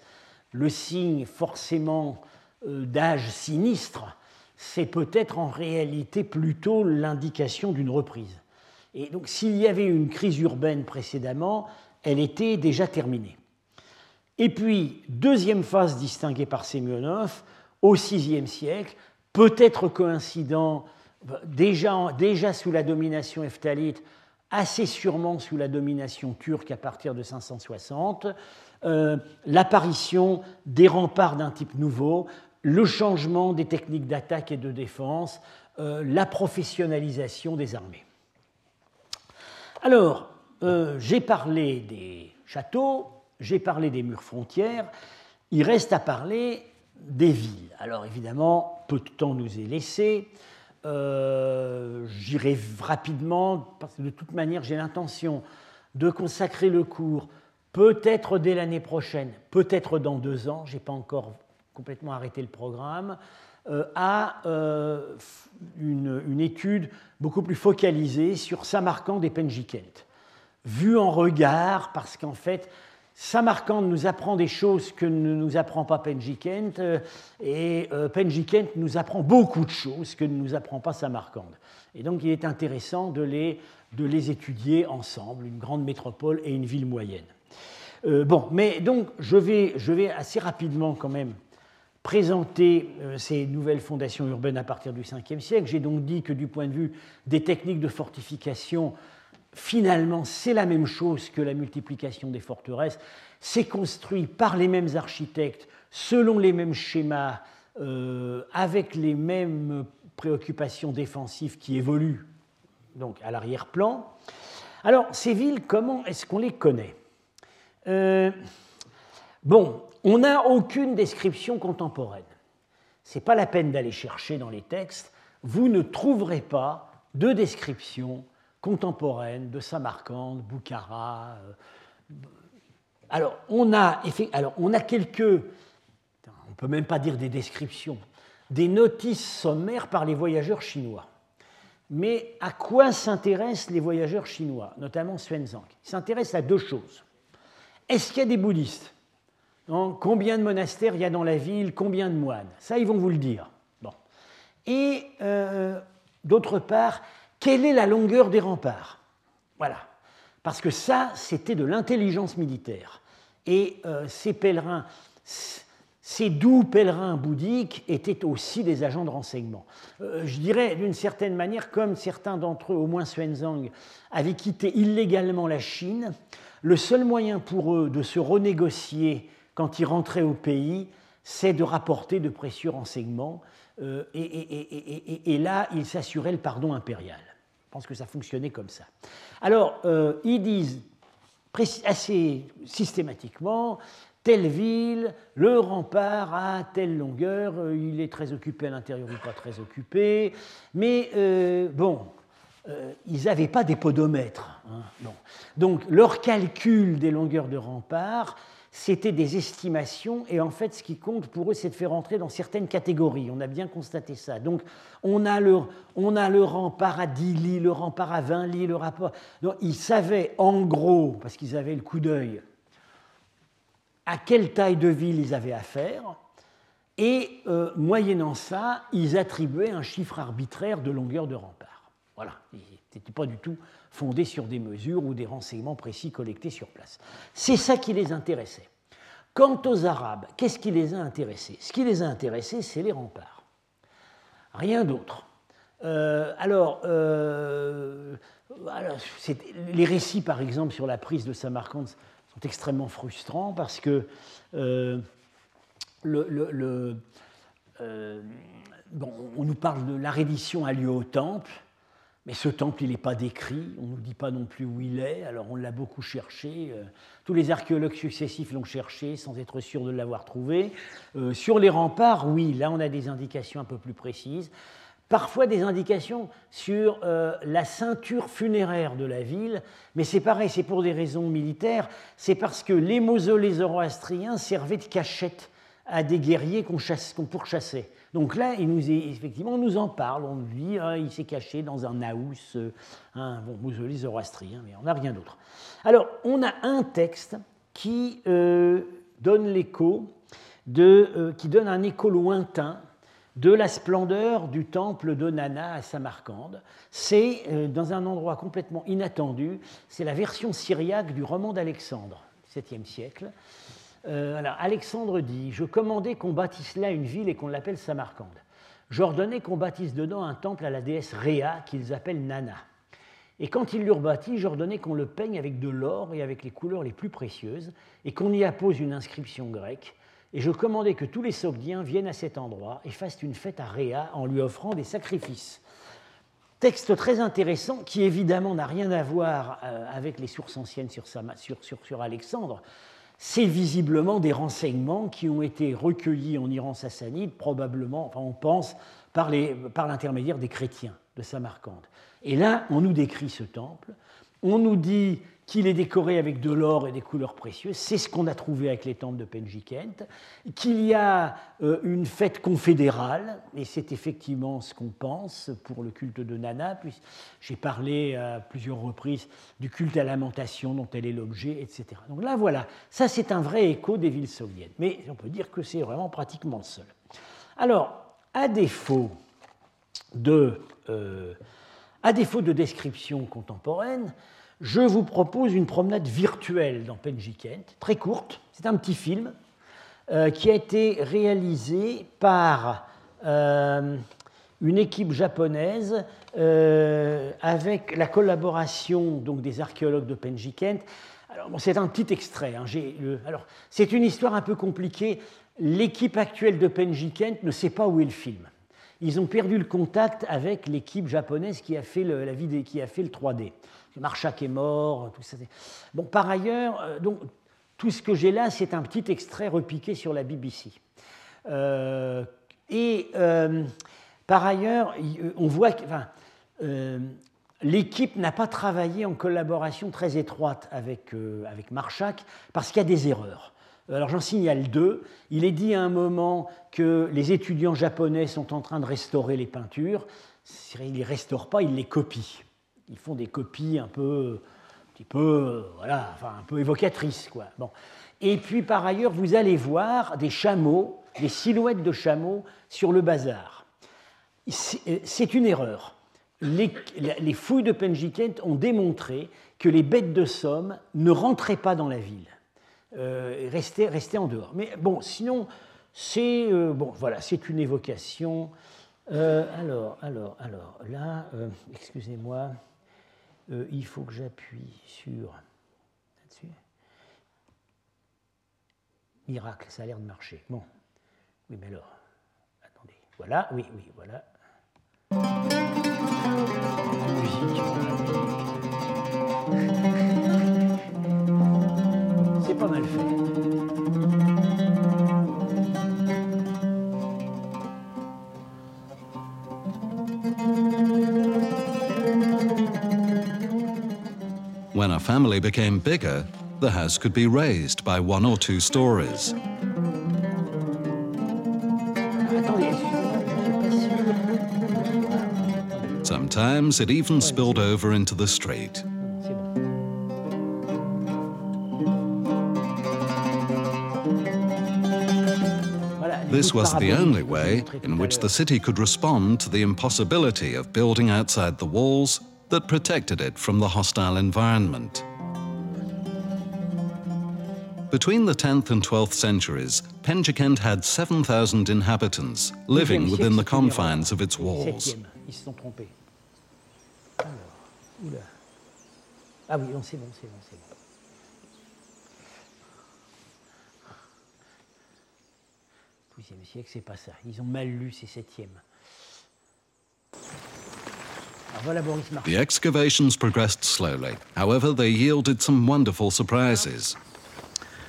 Speaker 2: le signe forcément euh, d'âge sinistre, c'est peut-être en réalité plutôt l'indication d'une reprise. Et donc s'il y avait une crise urbaine précédemment, elle était déjà terminée. Et puis, deuxième phase distinguée par Semyonov, au VIe siècle, peut-être coïncident déjà, déjà sous la domination eftalite, assez sûrement sous la domination turque à partir de 560, euh, l'apparition des remparts d'un type nouveau, le changement des techniques d'attaque et de défense, euh, la professionnalisation des armées. Alors, euh, j'ai parlé des châteaux, j'ai parlé des murs frontières, il reste à parler des villes. Alors évidemment, peu de temps nous est laissé. Euh, j'irai rapidement, parce que de toute manière, j'ai l'intention de consacrer le cours, peut-être dès l'année prochaine, peut-être dans deux ans, je n'ai pas encore complètement arrêté le programme, euh, à euh, une, étude beaucoup plus focalisée sur Samarcande et Penjikent, vue en regard, parce qu'en fait, Samarcande nous apprend des choses que ne nous apprend pas Penjikent, euh, et Penjikent nous apprend beaucoup de choses que ne nous apprend pas Samarcande. Et donc il est intéressant de les, de les étudier ensemble, une grande métropole et une ville moyenne. Euh, bon, mais donc je vais, assez rapidement quand même présenter ces nouvelles fondations urbaines à partir du 5e siècle. J'ai donc dit que du point de vue des techniques de fortification, finalement, c'est la même chose que la multiplication des forteresses. C'est construit par les mêmes architectes, selon les mêmes schémas, euh, avec les mêmes préoccupations défensives qui évoluent donc à l'arrière-plan. Alors, ces villes, comment est-ce qu'on les connaît? Euh, Bon, on n'a aucune description contemporaine. Ce n'est pas la peine d'aller chercher dans les textes. Vous ne trouverez pas de description contemporaine de Samarcande, Boukhara. Euh, alors, on a, alors, on a quelques, on ne peut même pas dire des descriptions, des notices sommaires par les voyageurs chinois. Mais à quoi s'intéressent les voyageurs chinois, notamment Xuanzang Ils s'intéressent à deux choses. Est-ce qu'il y a des bouddhistes Combien de monastères il y a dans la ville Combien de moines? Ça, ils vont vous le dire. Bon. Et euh, d'autre part, quelle est la longueur des remparts? Voilà. Parce que ça, c'était de l'intelligence militaire. Et euh, ces pèlerins, ces doux pèlerins bouddhiques étaient aussi des agents de renseignement. Euh, je dirais d'une certaine manière, comme certains d'entre eux, au moins Xuanzang, avaient quitté illégalement la Chine, le seul moyen pour eux de se renégocier quand ils rentraient au pays, c'est de rapporter de précieux renseignements. Euh, et, là, ils s'assuraient le pardon impérial. Je pense que ça fonctionnait comme ça. Alors, euh, ils disent assez systématiquement, telle ville, le rempart à telle longueur, euh, il est très occupé à l'intérieur ou pas très occupé, mais bon, ils n'avaient pas des podomètres. Hein, Donc, leur calcul des longueurs de rempart c'était des estimations, et en fait, ce qui compte pour eux, c'est de faire entrer dans certaines catégories. On a bien constaté ça. Donc, on a le, on a le rempart à 10 lits, le rempart à 20 lits, le rapport. Donc, ils savaient en gros, parce qu'ils avaient le coup d'œil, à quelle taille de ville ils avaient affaire, et euh, moyennant ça, ils attribuaient un chiffre arbitraire de longueur de rempart. Voilà, n'était pas du tout fondés sur des mesures ou des renseignements précis collectés sur place. C'est ça qui les intéressait. Quant aux Arabes, qu'est-ce qui les a intéressés? Ce qui les a intéressés, c'est les remparts. Rien d'autre. Euh, alors, euh, les récits, par exemple, sur la prise de Samarcande sont extrêmement frustrants parce que euh, on nous parle de la reddition a lieu au temple. Mais ce temple, il n'est pas décrit, on ne nous dit pas non plus où il est, alors on l'a beaucoup cherché. Euh, tous les archéologues successifs l'ont cherché sans être sûrs de l'avoir trouvé. Euh, sur les remparts, oui, là on a des indications un peu plus précises. parfois des indications sur euh, la ceinture funéraire de la ville, mais c'est pareil, c'est pour des raisons militaires, c'est parce que les mausolées zoroastriens servaient de cachette à des guerriers qu'on pourchassait. Donc là, il nous effectivement, on nous en parle, on nous dit ah, il s'est caché dans un naous, euh, un bon, mausolée zoroastrien, mais on n'a rien d'autre. Alors, on a un texte qui euh, donne l'écho, qui donne un écho lointain de la splendeur du temple de Nana à Samarcande. C'est euh, dans un endroit complètement inattendu, c'est la version syriaque du roman d'Alexandre, 7e siècle. Euh, alors, Alexandre dit Je commandais qu'on bâtisse là une ville et qu'on l'appelle Samarcande. J'ordonnais qu'on bâtisse dedans un temple à la déesse Réa qu'ils appellent Nana. Et quand ils l'eurent bâti, j'ordonnais qu'on le peigne avec de l'or et avec les couleurs les plus précieuses, et qu'on y appose une inscription grecque et je commandais que tous les Sogdiens viennent à cet endroit et fassent une fête à Réa en lui offrant des sacrifices. Texte très intéressant qui évidemment n'a rien à voir euh, avec les sources anciennes sur, sur, Alexandre. C'est visiblement des renseignements qui ont été recueillis en Iran sassanide, probablement, enfin on pense, par l'intermédiaire des chrétiens de Samarcande. Et là, on nous décrit ce temple, on nous dit qu'il est décoré avec de l'or et des couleurs précieuses. C'est ce qu'on a trouvé avec les temples de Penjikent. Qu'il y a euh, une fête confédérale, et c'est effectivement ce qu'on pense pour le culte de Nana. J'ai parlé à plusieurs reprises du culte à lamentation dont elle est l'objet, etc. Donc là, voilà, ça c'est un vrai écho des villes saoudiennes. Mais on peut dire que c'est vraiment pratiquement le seul. Alors, à défaut de, euh, à défaut de description contemporaine, je vous propose une promenade virtuelle dans Penjikent, très courte. C'est un petit film euh, qui a été réalisé par euh, une équipe japonaise euh, avec la collaboration donc, des archéologues de Penjikent. Alors, c'est un petit extrait. Hein. c'est une histoire un peu compliquée. L'équipe actuelle de Penjikent ne sait pas où est le film. Ils ont perdu le contact avec l'équipe japonaise qui a fait la vidéo, qui a fait le 3D. Marchak est mort, tout ça. Bon, par ailleurs, euh, donc, tout ce que j'ai là, c'est un petit extrait repiqué sur la BBC. Euh, et euh, par ailleurs, on voit que l'équipe n'a pas travaillé en collaboration très étroite avec, avec parce qu'il y a des erreurs. Alors j'en signale deux. Il est dit à un moment que les étudiants japonais sont en train de restaurer les peintures. Ils ne les restaurent pas, ils les copient ils font des copies un peu, un peu, voilà, enfin, un peu évocatrices. Quoi. Bon. Et puis par ailleurs, vous allez voir des chameaux, des silhouettes de chameaux sur le bazar. C'est une erreur. Les, les, fouilles de Penjikent ont démontré que les bêtes de somme ne rentraient pas dans la ville, euh, restaient, en dehors. Mais bon, sinon, c'est euh, bon, voilà, c'est une évocation. Euh, alors, alors, alors, là, euh, excusez-moi. Euh, il faut que j'appuie sur là-dessus. Miracle, ça a l'air de marcher. Bon. Oui, mais alors, attendez. Voilà, oui, oui, voilà. C'est pas mal fait.
Speaker 3: When a family became bigger, the house could be raised by one or two stories. Sometimes it even spilled over into the street. This was the only way in which the city could respond to the impossibility of building outside the walls that protected it from the hostile environment. Between the 10th and 12th centuries, Penjikent had 7,000 inhabitants living within the confines of its walls. Ah oui, c'est bon, c'est bon, c'est bon. siècle, c'est pas ça. Ils ont mal lu, c'est septième. The excavations progressed slowly. However, they yielded some wonderful surprises.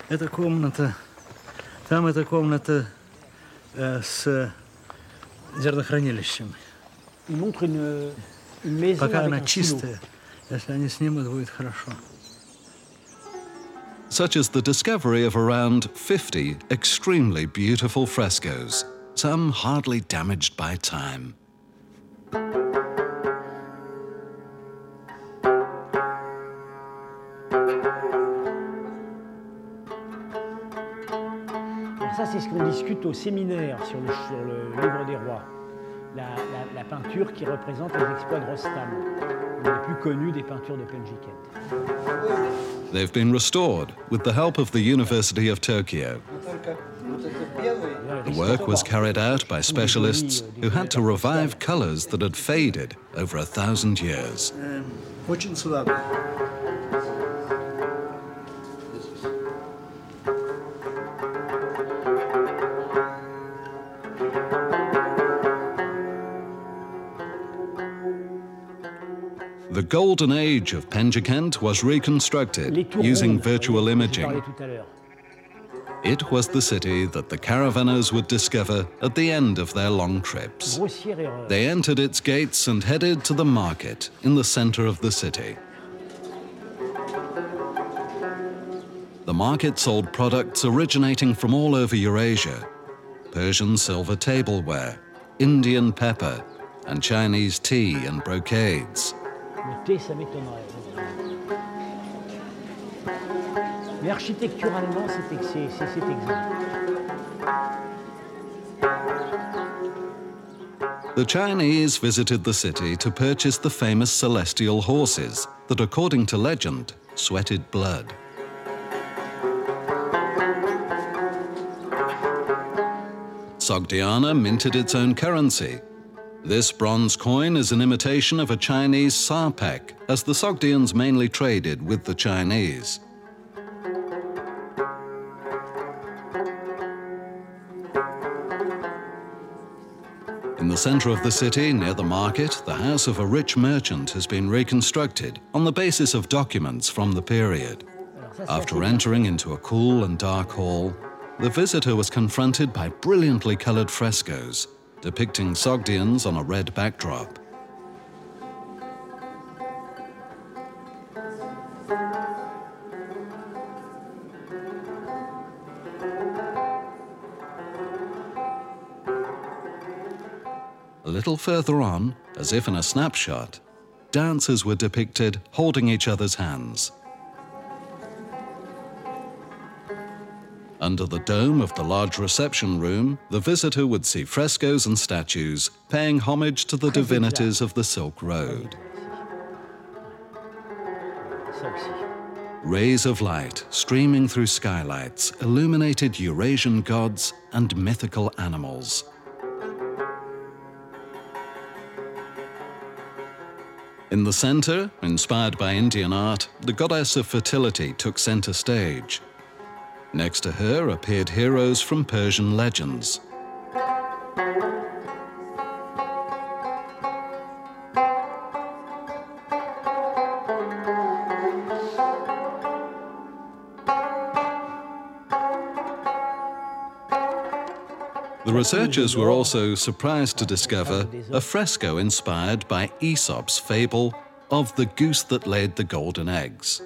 Speaker 4: Эта комната, там комната с зернохранилищем.
Speaker 2: il montre une, une maison
Speaker 4: Пока
Speaker 2: avec
Speaker 4: она
Speaker 2: un silo.
Speaker 4: чистая, если они снимут, будет хорошо.
Speaker 3: such as the discovery of around 50 extremely beautiful frescoes, some hardly damaged by time.
Speaker 2: C'est ce qu'on discute au séminaire sur le, sur le livre des rois. La, la- la peinture qui représente les exploits de Rostam, une des plus connues des peintures de Penjiket.
Speaker 3: They've been restored with the help of the University of Tokyo. The work was carried out by specialists who had to revive colors that had faded over a thousand years. Golden age of Penjikent was reconstructed using virtual imaging.
Speaker 2: parlé tout à l'heure.
Speaker 3: It was the city that the caravanners would discover at the end of their long trips. They entered its gates and headed to the market in the center of the city. The market sold products originating from all over Eurasia Persian silver tableware, Indian pepper, and Chinese tea and brocades.
Speaker 2: Ça m'étonnerait. Mais architecturalement, c'est exact.
Speaker 3: The Chinese visited the city to purchase the famous celestial horses that, according to legend, sweated blood. Sogdiana minted its own currency. This bronze coin is an imitation of a Chinese sarpek, as the Sogdians mainly traded with the Chinese. In the center of the city, near the market, the house of a rich merchant has been reconstructed on the basis of documents from the period. After entering into a cool and dark hall, the visitor was confronted by brilliantly colored frescoes depicting Sogdians on a red backdrop. A little further on, as if in a snapshot, dancers were depicted holding each other's hands. Under the dome of the large reception room, the visitor would see frescoes and statues paying homage to the divinities of the Silk Road. Rays of light streaming through skylights illuminated Eurasian gods and mythical animals. In the center, inspired by Indian art, the goddess of fertility took center stage. Next to her appeared heroes from Persian legends. The researchers were also surprised to discover a fresco inspired by Aesop's fable of the goose that laid the golden eggs.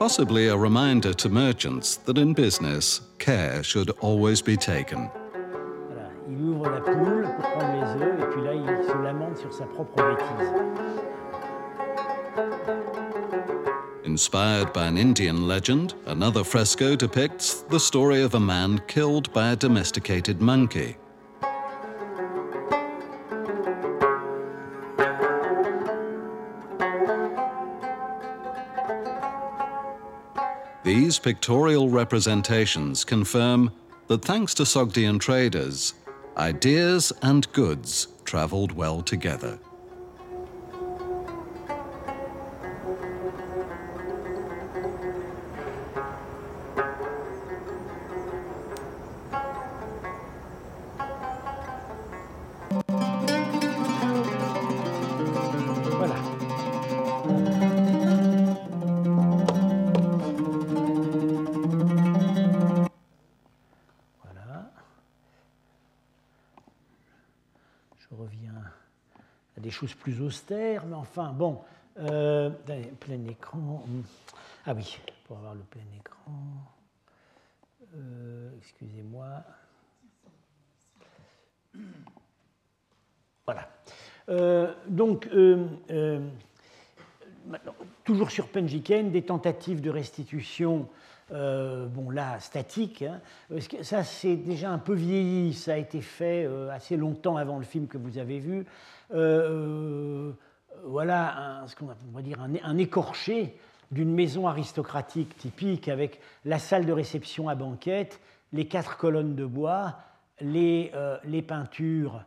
Speaker 3: Possibly a reminder to merchants that in business, care should always be taken.
Speaker 2: Il ouvre la poule pour prendre les œufs et puis là, il se lamente sur sa propre bêtise.
Speaker 3: Inspired by an Indian legend, another fresco depicts the story of a man killed by a domesticated monkey. These pictorial representations confirm that thanks to Sogdian traders, ideas and goods traveled well together.
Speaker 2: Mais enfin, bon, euh, plein écran. Ah oui, pour avoir le plein écran. Euh, excusez-moi. Voilà. Euh, donc, toujours sur Penjiken, des tentatives de restitution euh, bon là, statique. Hein. Ça, c'est déjà un peu vieilli, ça a été fait euh, assez longtemps avant le film que vous avez vu. Euh, voilà un, ce qu'on va dire un, écorché d'une maison aristocratique typique avec la salle de réception à banquette, les quatre colonnes de bois, les, les peintures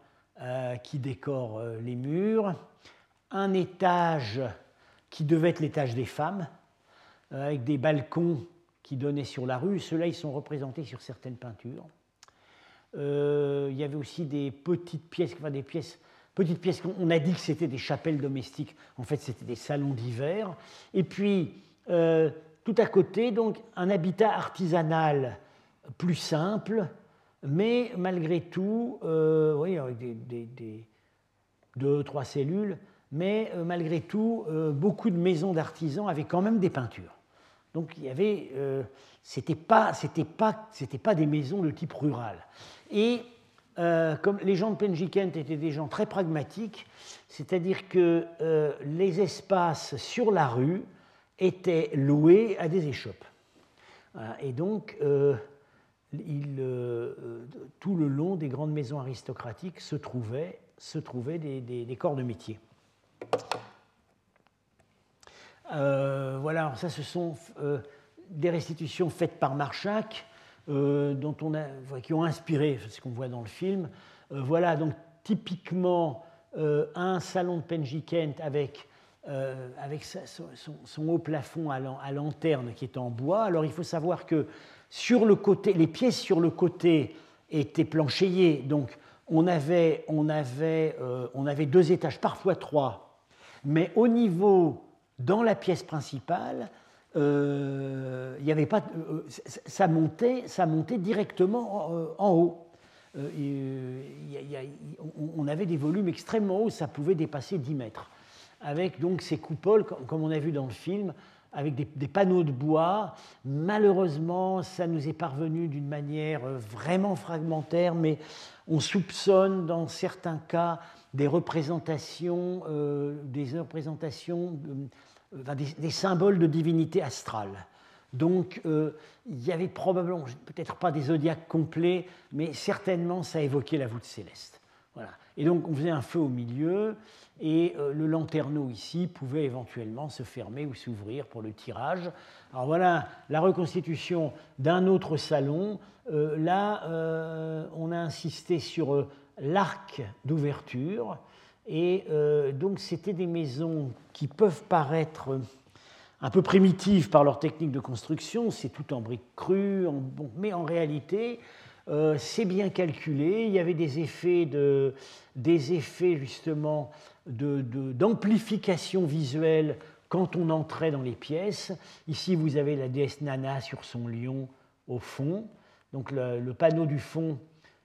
Speaker 2: qui décorent les murs, un étage qui devait être l'étage des femmes, avec des balcons qui donnaient sur la rue. Ceux-là, ils sont représentés sur certaines peintures. Euh, il y avait aussi des petites pièces, enfin des pièces, petites pièces. On a dit que c'était des chapelles domestiques. En fait, c'était des salons d'hiver. Et puis, euh, tout à côté, donc, un habitat artisanal plus simple, mais malgré tout, euh, oui, avec des, deux, trois cellules, mais malgré tout, beaucoup de maisons d'artisans avaient quand même des peintures. Donc il y avait, euh, c'était pas, c'était pas, pas des maisons de type rural. Et euh, comme les gens de Penjikent étaient des gens très pragmatiques, c'est-à-dire que euh, les espaces sur la rue étaient loués à des échoppes. Et donc, tout le long des grandes maisons aristocratiques se trouvaient, se trouvaient des, des corps de métier. Euh, voilà, ça, ce sont euh, des restitutions faites par Marchak, euh, dont on qui ont inspiré ce qu'on voit dans le film. voilà, donc typiquement un salon de Penjikent avec, avec son, haut plafond à, lanterne qui est en bois. Alors il faut savoir que sur le côté, les pièces sur le côté étaient planchéiées, donc on avait, on avait, on avait deux étages, parfois trois, mais au niveau dans la pièce principale, euh, y avait pas, euh, ça, montait, ça montait directement en, haut. on avait des volumes extrêmement hauts, ça pouvait dépasser 10 mètres. Avec donc ces coupoles, comme on a vu dans le film, avec des, des panneaux de bois. Malheureusement, ça nous est parvenu d'une manière euh, vraiment fragmentaire, mais on soupçonne dans certains cas des représentations, euh, des représentations euh, des, symboles de divinité astrale. Donc, euh, il y avait probablement, peut-être pas des zodiaques complets, mais certainement ça évoquait la voûte céleste. Voilà. Et donc, on faisait un feu au milieu, et le lanterneau ici pouvait éventuellement se fermer ou s'ouvrir pour le tirage. Alors voilà la reconstitution d'un autre salon. là, on a insisté sur l'arc d'ouverture. Et euh, donc, c'était des maisons qui peuvent paraître un peu primitives par leur technique de construction, c'est tout en briques crues, mais en réalité, euh, c'est bien calculé. Il y avait des effets, de, des effets justement d'amplification visuelle quand on entrait dans les pièces. Ici, vous avez la déesse Nana sur son lion au fond. Donc, le panneau du fond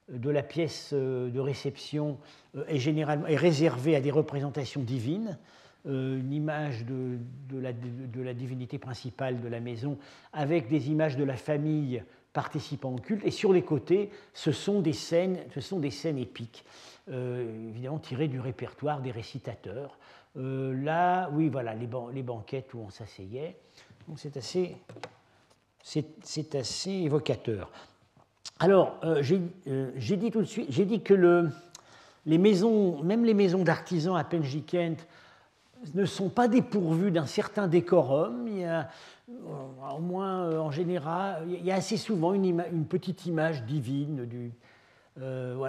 Speaker 2: de la pièce euh, de réception euh, est, généralement, est réservée à des représentations divines, euh, une image de, la, de, la, divinité principale de la maison avec des images de la famille participant au culte, et sur les côtés, ce sont des scènes, ce sont des scènes épiques, évidemment tirées du répertoire des récitateurs. là, oui, voilà, les, les banquettes où on s'asseyait. c'est assez, c'est assez évocateur. Alors, euh, euh, j'ai dit tout de suite, j'ai dit que les maisons, même les maisons d'artisans à Penjikent, ne sont pas dépourvues d'un certain décorum. Il y a, euh, au moins en général, il y a assez souvent une, petite image divine,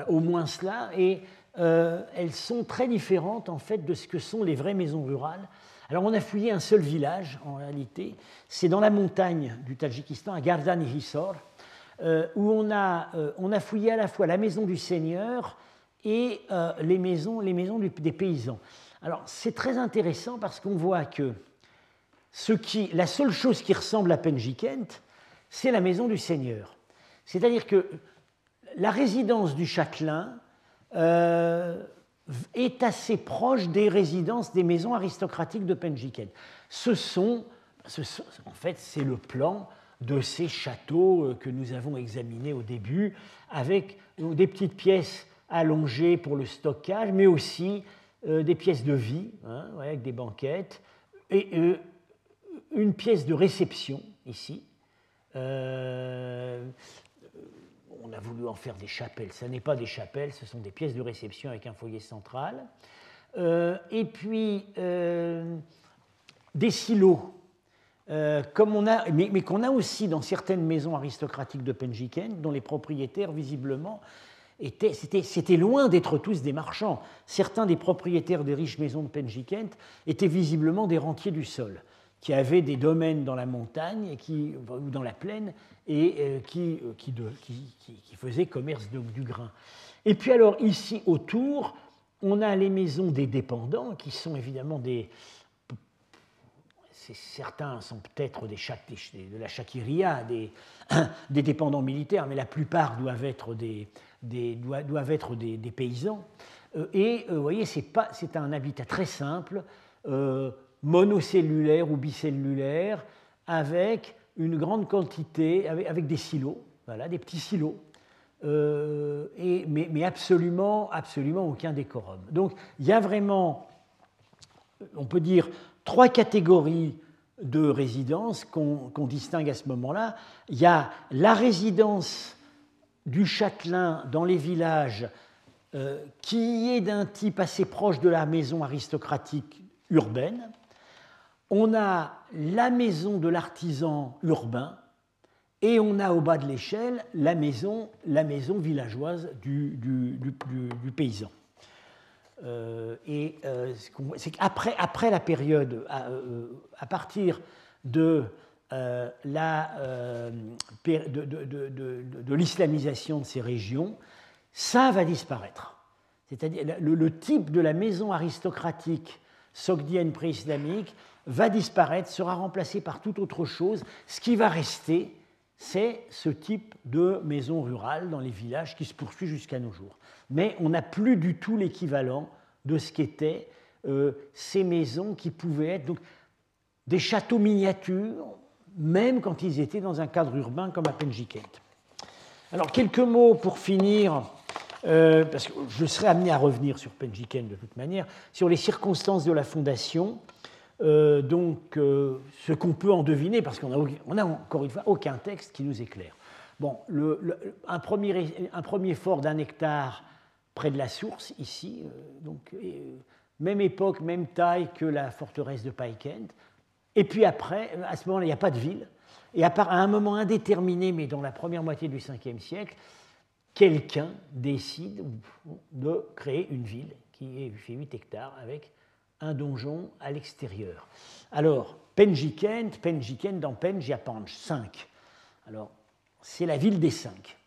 Speaker 2: au moins cela, et elles sont très différentes en fait de ce que sont les vraies maisons rurales. Alors on a fouillé un seul village en réalité, c'est dans la montagne du Tadjikistan, à Gardani-Hissor, où on a, euh, on a fouillé à la fois la maison du seigneur et euh, les maisons, des paysans. Alors c'est très intéressant parce qu'on voit que la seule chose qui ressemble à Penjikent, c'est la maison du seigneur. C'est-à-dire que la résidence du châtelain est assez proche des résidences des maisons aristocratiques de Penjiken. Ce sont, en fait, c'est le plan de ces châteaux euh, que nous avons examinés au début, avec des petites pièces allongées pour le stockage, mais aussi euh, des pièces de vie, hein, avec des banquettes, et euh, une pièce de réception ici. Euh, on a voulu en faire des chapelles. Ce n'est pas des chapelles, ce sont des pièces de réception avec un foyer central. et puis des silos, comme on a, mais, qu'on a aussi dans certaines maisons aristocratiques de Penjiken, dont les propriétaires visiblement c'était loin d'être tous des marchands. Certains des propriétaires des riches maisons de Penjikent étaient visiblement des rentiers du sol, qui avaient des domaines dans la montagne et qui, ou dans la plaine et euh, qui, euh, qui, qui, faisaient commerce du grain. Et puis alors ici autour, on a les maisons des dépendants, qui sont évidemment des... Certains sont peut-être des, de la Shakiria, des, dépendants militaires, mais la plupart doivent être des, paysans. Euh, et euh, vous voyez, c'est un habitat très simple, euh, monocellulaire ou bicellulaire, avec une grande quantité, avec, des silos, voilà, des petits silos, et, mais, absolument, absolument aucun décorum. Donc il y a vraiment, on peut dire, trois catégories de résidences qu'on distingue à ce moment-là. Il y a la résidence du châtelain dans les villages euh, qui est d'un type assez proche de la maison aristocratique urbaine. On a la maison de l'artisan urbain et on a au bas de l'échelle la maison, la maison villageoise du, du, paysan. Euh, et euh, c'est qu'après après la période, à partir de la, de, l'islamisation de ces régions, ça va disparaître. C'est-à-dire le, type de la maison aristocratique sogdienne pré-islamique va disparaître, sera remplacé par toute autre chose. Ce qui va rester, c'est ce type de maison rurale dans les villages qui se poursuit jusqu'à nos jours. Mais on n'a plus du tout l'équivalent de ce qu'étaient euh, ces maisons qui pouvaient être donc, des châteaux miniatures, même quand ils étaient dans un cadre urbain comme à Penjikent. Alors, quelques mots pour finir, euh, parce que je serai amené à revenir sur Penjikent de toute manière, sur les circonstances de la fondation. Euh, donc, euh, ce qu'on peut en deviner, parce qu'on n'a encore une fois aucun texte qui nous éclaire. Bon, un, premier, fort d'un hectare près de la source, ici, donc, même époque, même taille que la forteresse de Paikent, et puis après, à ce moment-là, il n'y a pas de ville. Et à, un moment indéterminé, mais dans la première moitié du 5e siècle, quelqu'un décide de créer une ville qui fait 8 hectares avec un donjon à l'extérieur. Alors, Penjikent, Penjikent, dans Penj, il y a Panj, 5. Alors, c'est la ville des cinq.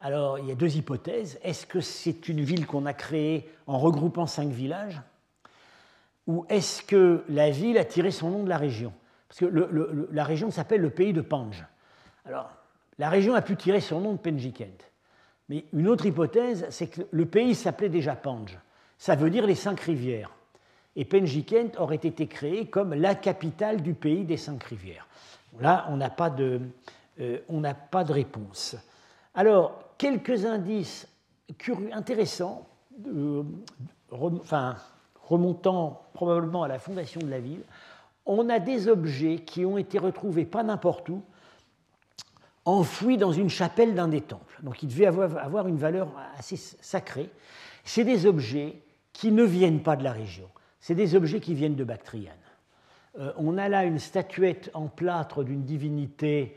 Speaker 2: Alors, il y a deux hypothèses. Est-ce que c'est une ville qu'on a créée en regroupant cinq villages? Ou est-ce que la ville a tiré son nom de la région? Parce que la région s'appelle le pays de Panj. Alors, la région a pu tirer son nom de Penjikent. Mais une autre hypothèse, c'est que le pays s'appelait déjà Panj. Ça veut dire les cinq rivières. Et Penjikent aurait été créé comme la capitale du pays des cinq rivières. Là, on n'a pas, de, euh, réponse. Alors, quelques indices intéressants, euh, remontant probablement à la fondation de la ville, on a des objets qui ont été retrouvés pas n'importe où, enfouis dans une chapelle d'un des temples. Donc ils devaient avoir, une valeur assez sacrée. C'est des objets qui ne viennent pas de la région, c'est des objets qui viennent de Bactriane. Euh, on a là une statuette en plâtre d'une divinité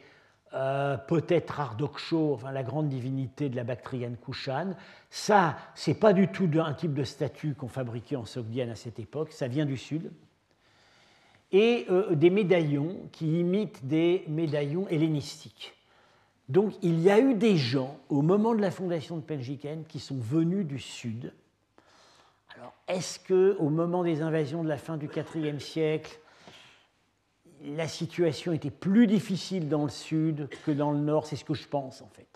Speaker 2: euh, peut-être Ardoksho, enfin la grande divinité de la Bactriane Kushan. Ça, c'est pas du tout un type de statue qu'on fabriquait en Sogdiane à cette époque, ça vient du sud. Et euh, des médaillons qui imitent des médaillons hellénistiques. Donc il y a eu des gens, au moment de la fondation de Penjiken, qui sont venus du sud. Est-ce que au moment des invasions de la fin du IVe siècle, la situation était plus difficile dans le sud que dans le nord, c'est ce que je pense en fait.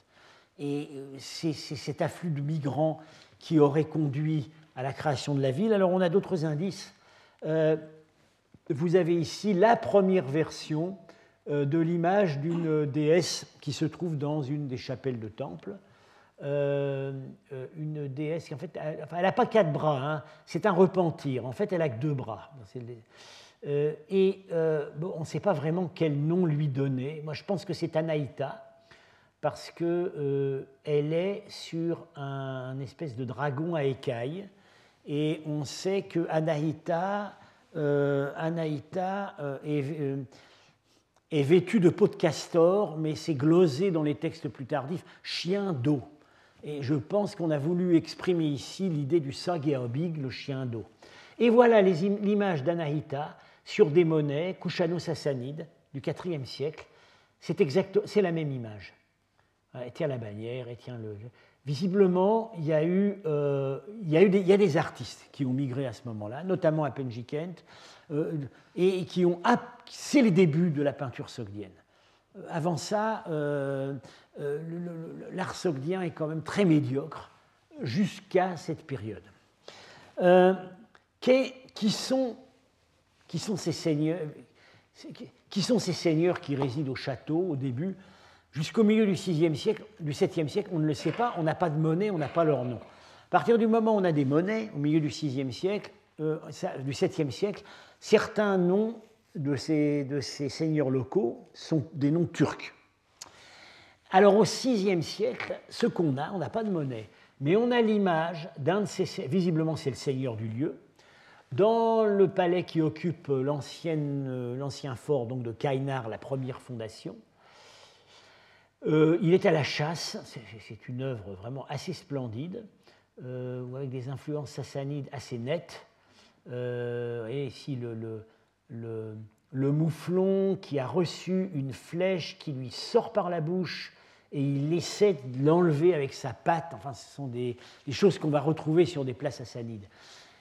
Speaker 2: Et euh, c'est cet afflux de migrants qui aurait conduit à la création de la ville. Alors on a d'autres indices. Euh, vous avez ici la première version euh, de l'image d'une déesse qui se trouve dans une des chapelles de temple. Euh, une déesse qui en fait, elle n'a pas quatre bras, hein. c'est un repentir. En fait, elle a que deux bras. et on ne sait pas vraiment quel nom lui donner. Moi, je pense que c'est Anaïta parce qu'elle est sur un, espèce de dragon à écailles et on sait que Anaïta, euh, Anaïta euh, euh, est, vêtue de peau de castor, mais c'est glosé dans les textes plus tardifs, chien d'eau. Et je pense qu'on a voulu exprimer ici l'idée du Sageobig, le chien d'eau. Et voilà l'image d'Anaïta sur des monnaies kushano-sassanides du IVe siècle. C'est la même image. Elle tient la bannière, elle tient le, visiblement, il y a eu, euh, il y a des, artistes qui ont migré à ce moment-là, notamment à Penjikent, euh, et qui ont. C'est les débuts de la peinture sogdienne. Euh, avant ça, l'art sogdien est quand même très médiocre jusqu'à cette période. Qui, qui, sont, ces seigneurs, qui sont ces seigneurs qui résident au château au début? Jusqu'au milieu du, 6 siècle, du 7e siècle, on ne le sait pas, on n'a pas de monnaie, on n'a pas leur nom. À partir du moment où on a des monnaies, au milieu du 6e siècle, euh, du 7e siècle, certains noms de ces, de ces seigneurs locaux sont des noms turcs. Alors au 6e siècle, ce qu'on a, on n'a pas de monnaie, mais on a l'image d'un de ces, visiblement c'est le seigneur du lieu, dans le palais qui occupe l'ancien fort donc de Kainar, la première fondation, euh, il est à la chasse, c'est une œuvre vraiment assez splendide, euh, avec des influences sassanides assez nettes. Euh, et ici, le, mouflon qui a reçu une flèche qui lui sort par la bouche et il essaie de l'enlever avec sa patte. Enfin, ce sont des, choses qu'on va retrouver sur des places sassanides.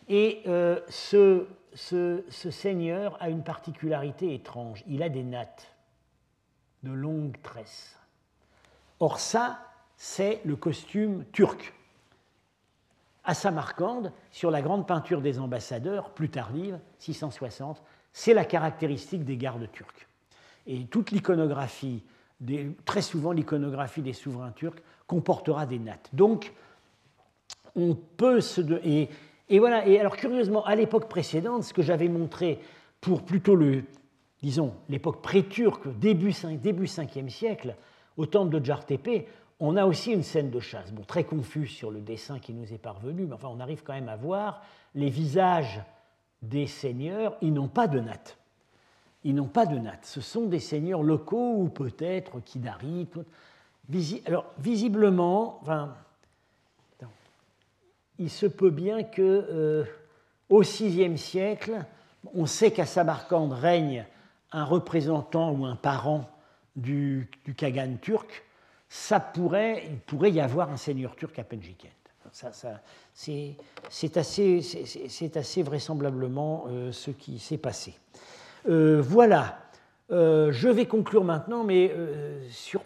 Speaker 2: Et ce, ce seigneur a une particularité étrange. Il a des nattes, de longues tresses. Or ça, c'est le costume turc. À Samarcande, sur la grande peinture des ambassadeurs, plus tardive, 660, c'est la caractéristique des gardes turcs. Et toute l'iconographie, très souvent l'iconographie des souverains turcs, comportera des nattes. Donc, on peut se... et, voilà, et alors curieusement, à l'époque précédente, ce que j'avais montré pour plutôt le, disons, l'époque pré-turque, début, début 5e siècle, au temple de Djartepe, on a aussi une scène de chasse. Bon, très confus sur le dessin qui nous est parvenu, mais enfin, on arrive quand même à voir les visages des seigneurs. Ils n'ont pas de natte. Ils n'ont pas de natte. Ce sont des seigneurs locaux ou peut-être Kidari. Alors, visiblement, enfin, il se peut bien que euh, au VIe siècle, on sait qu'à Samarcande règne un représentant ou un parent du, Kagan turc, ça pourrait, il pourrait y avoir un seigneur turc à Penjikent. C'est assez, vraisemblablement euh, ce qui s'est passé. Euh, voilà, euh, je vais conclure maintenant, mais sur,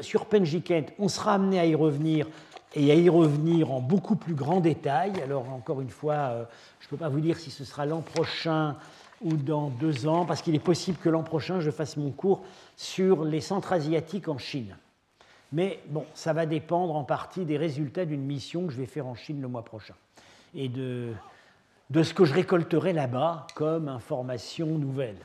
Speaker 2: sur Penjikent, on sera amené à y revenir et à y revenir en beaucoup plus grand détail. Alors encore une fois, je ne peux pas vous dire si ce sera l'an prochain ou dans deux ans, parce qu'il est possible que l'an prochain, je fasse mon cours sur les centres asiatiques en Chine. Mais bon, ça va dépendre en partie des résultats d'une mission que je vais faire en Chine le mois prochain et de, de ce que je récolterai là-bas comme information nouvelle.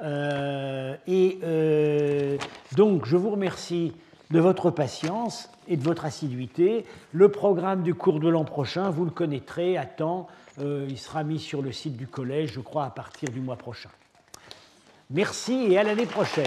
Speaker 2: Euh, et euh, donc, je vous remercie de votre patience et de votre assiduité. Le programme du cours de l'an prochain, vous le connaîtrez à temps. Euh, il sera mis sur le site du collège, je crois, à partir du mois prochain. Merci et à l'année prochaine.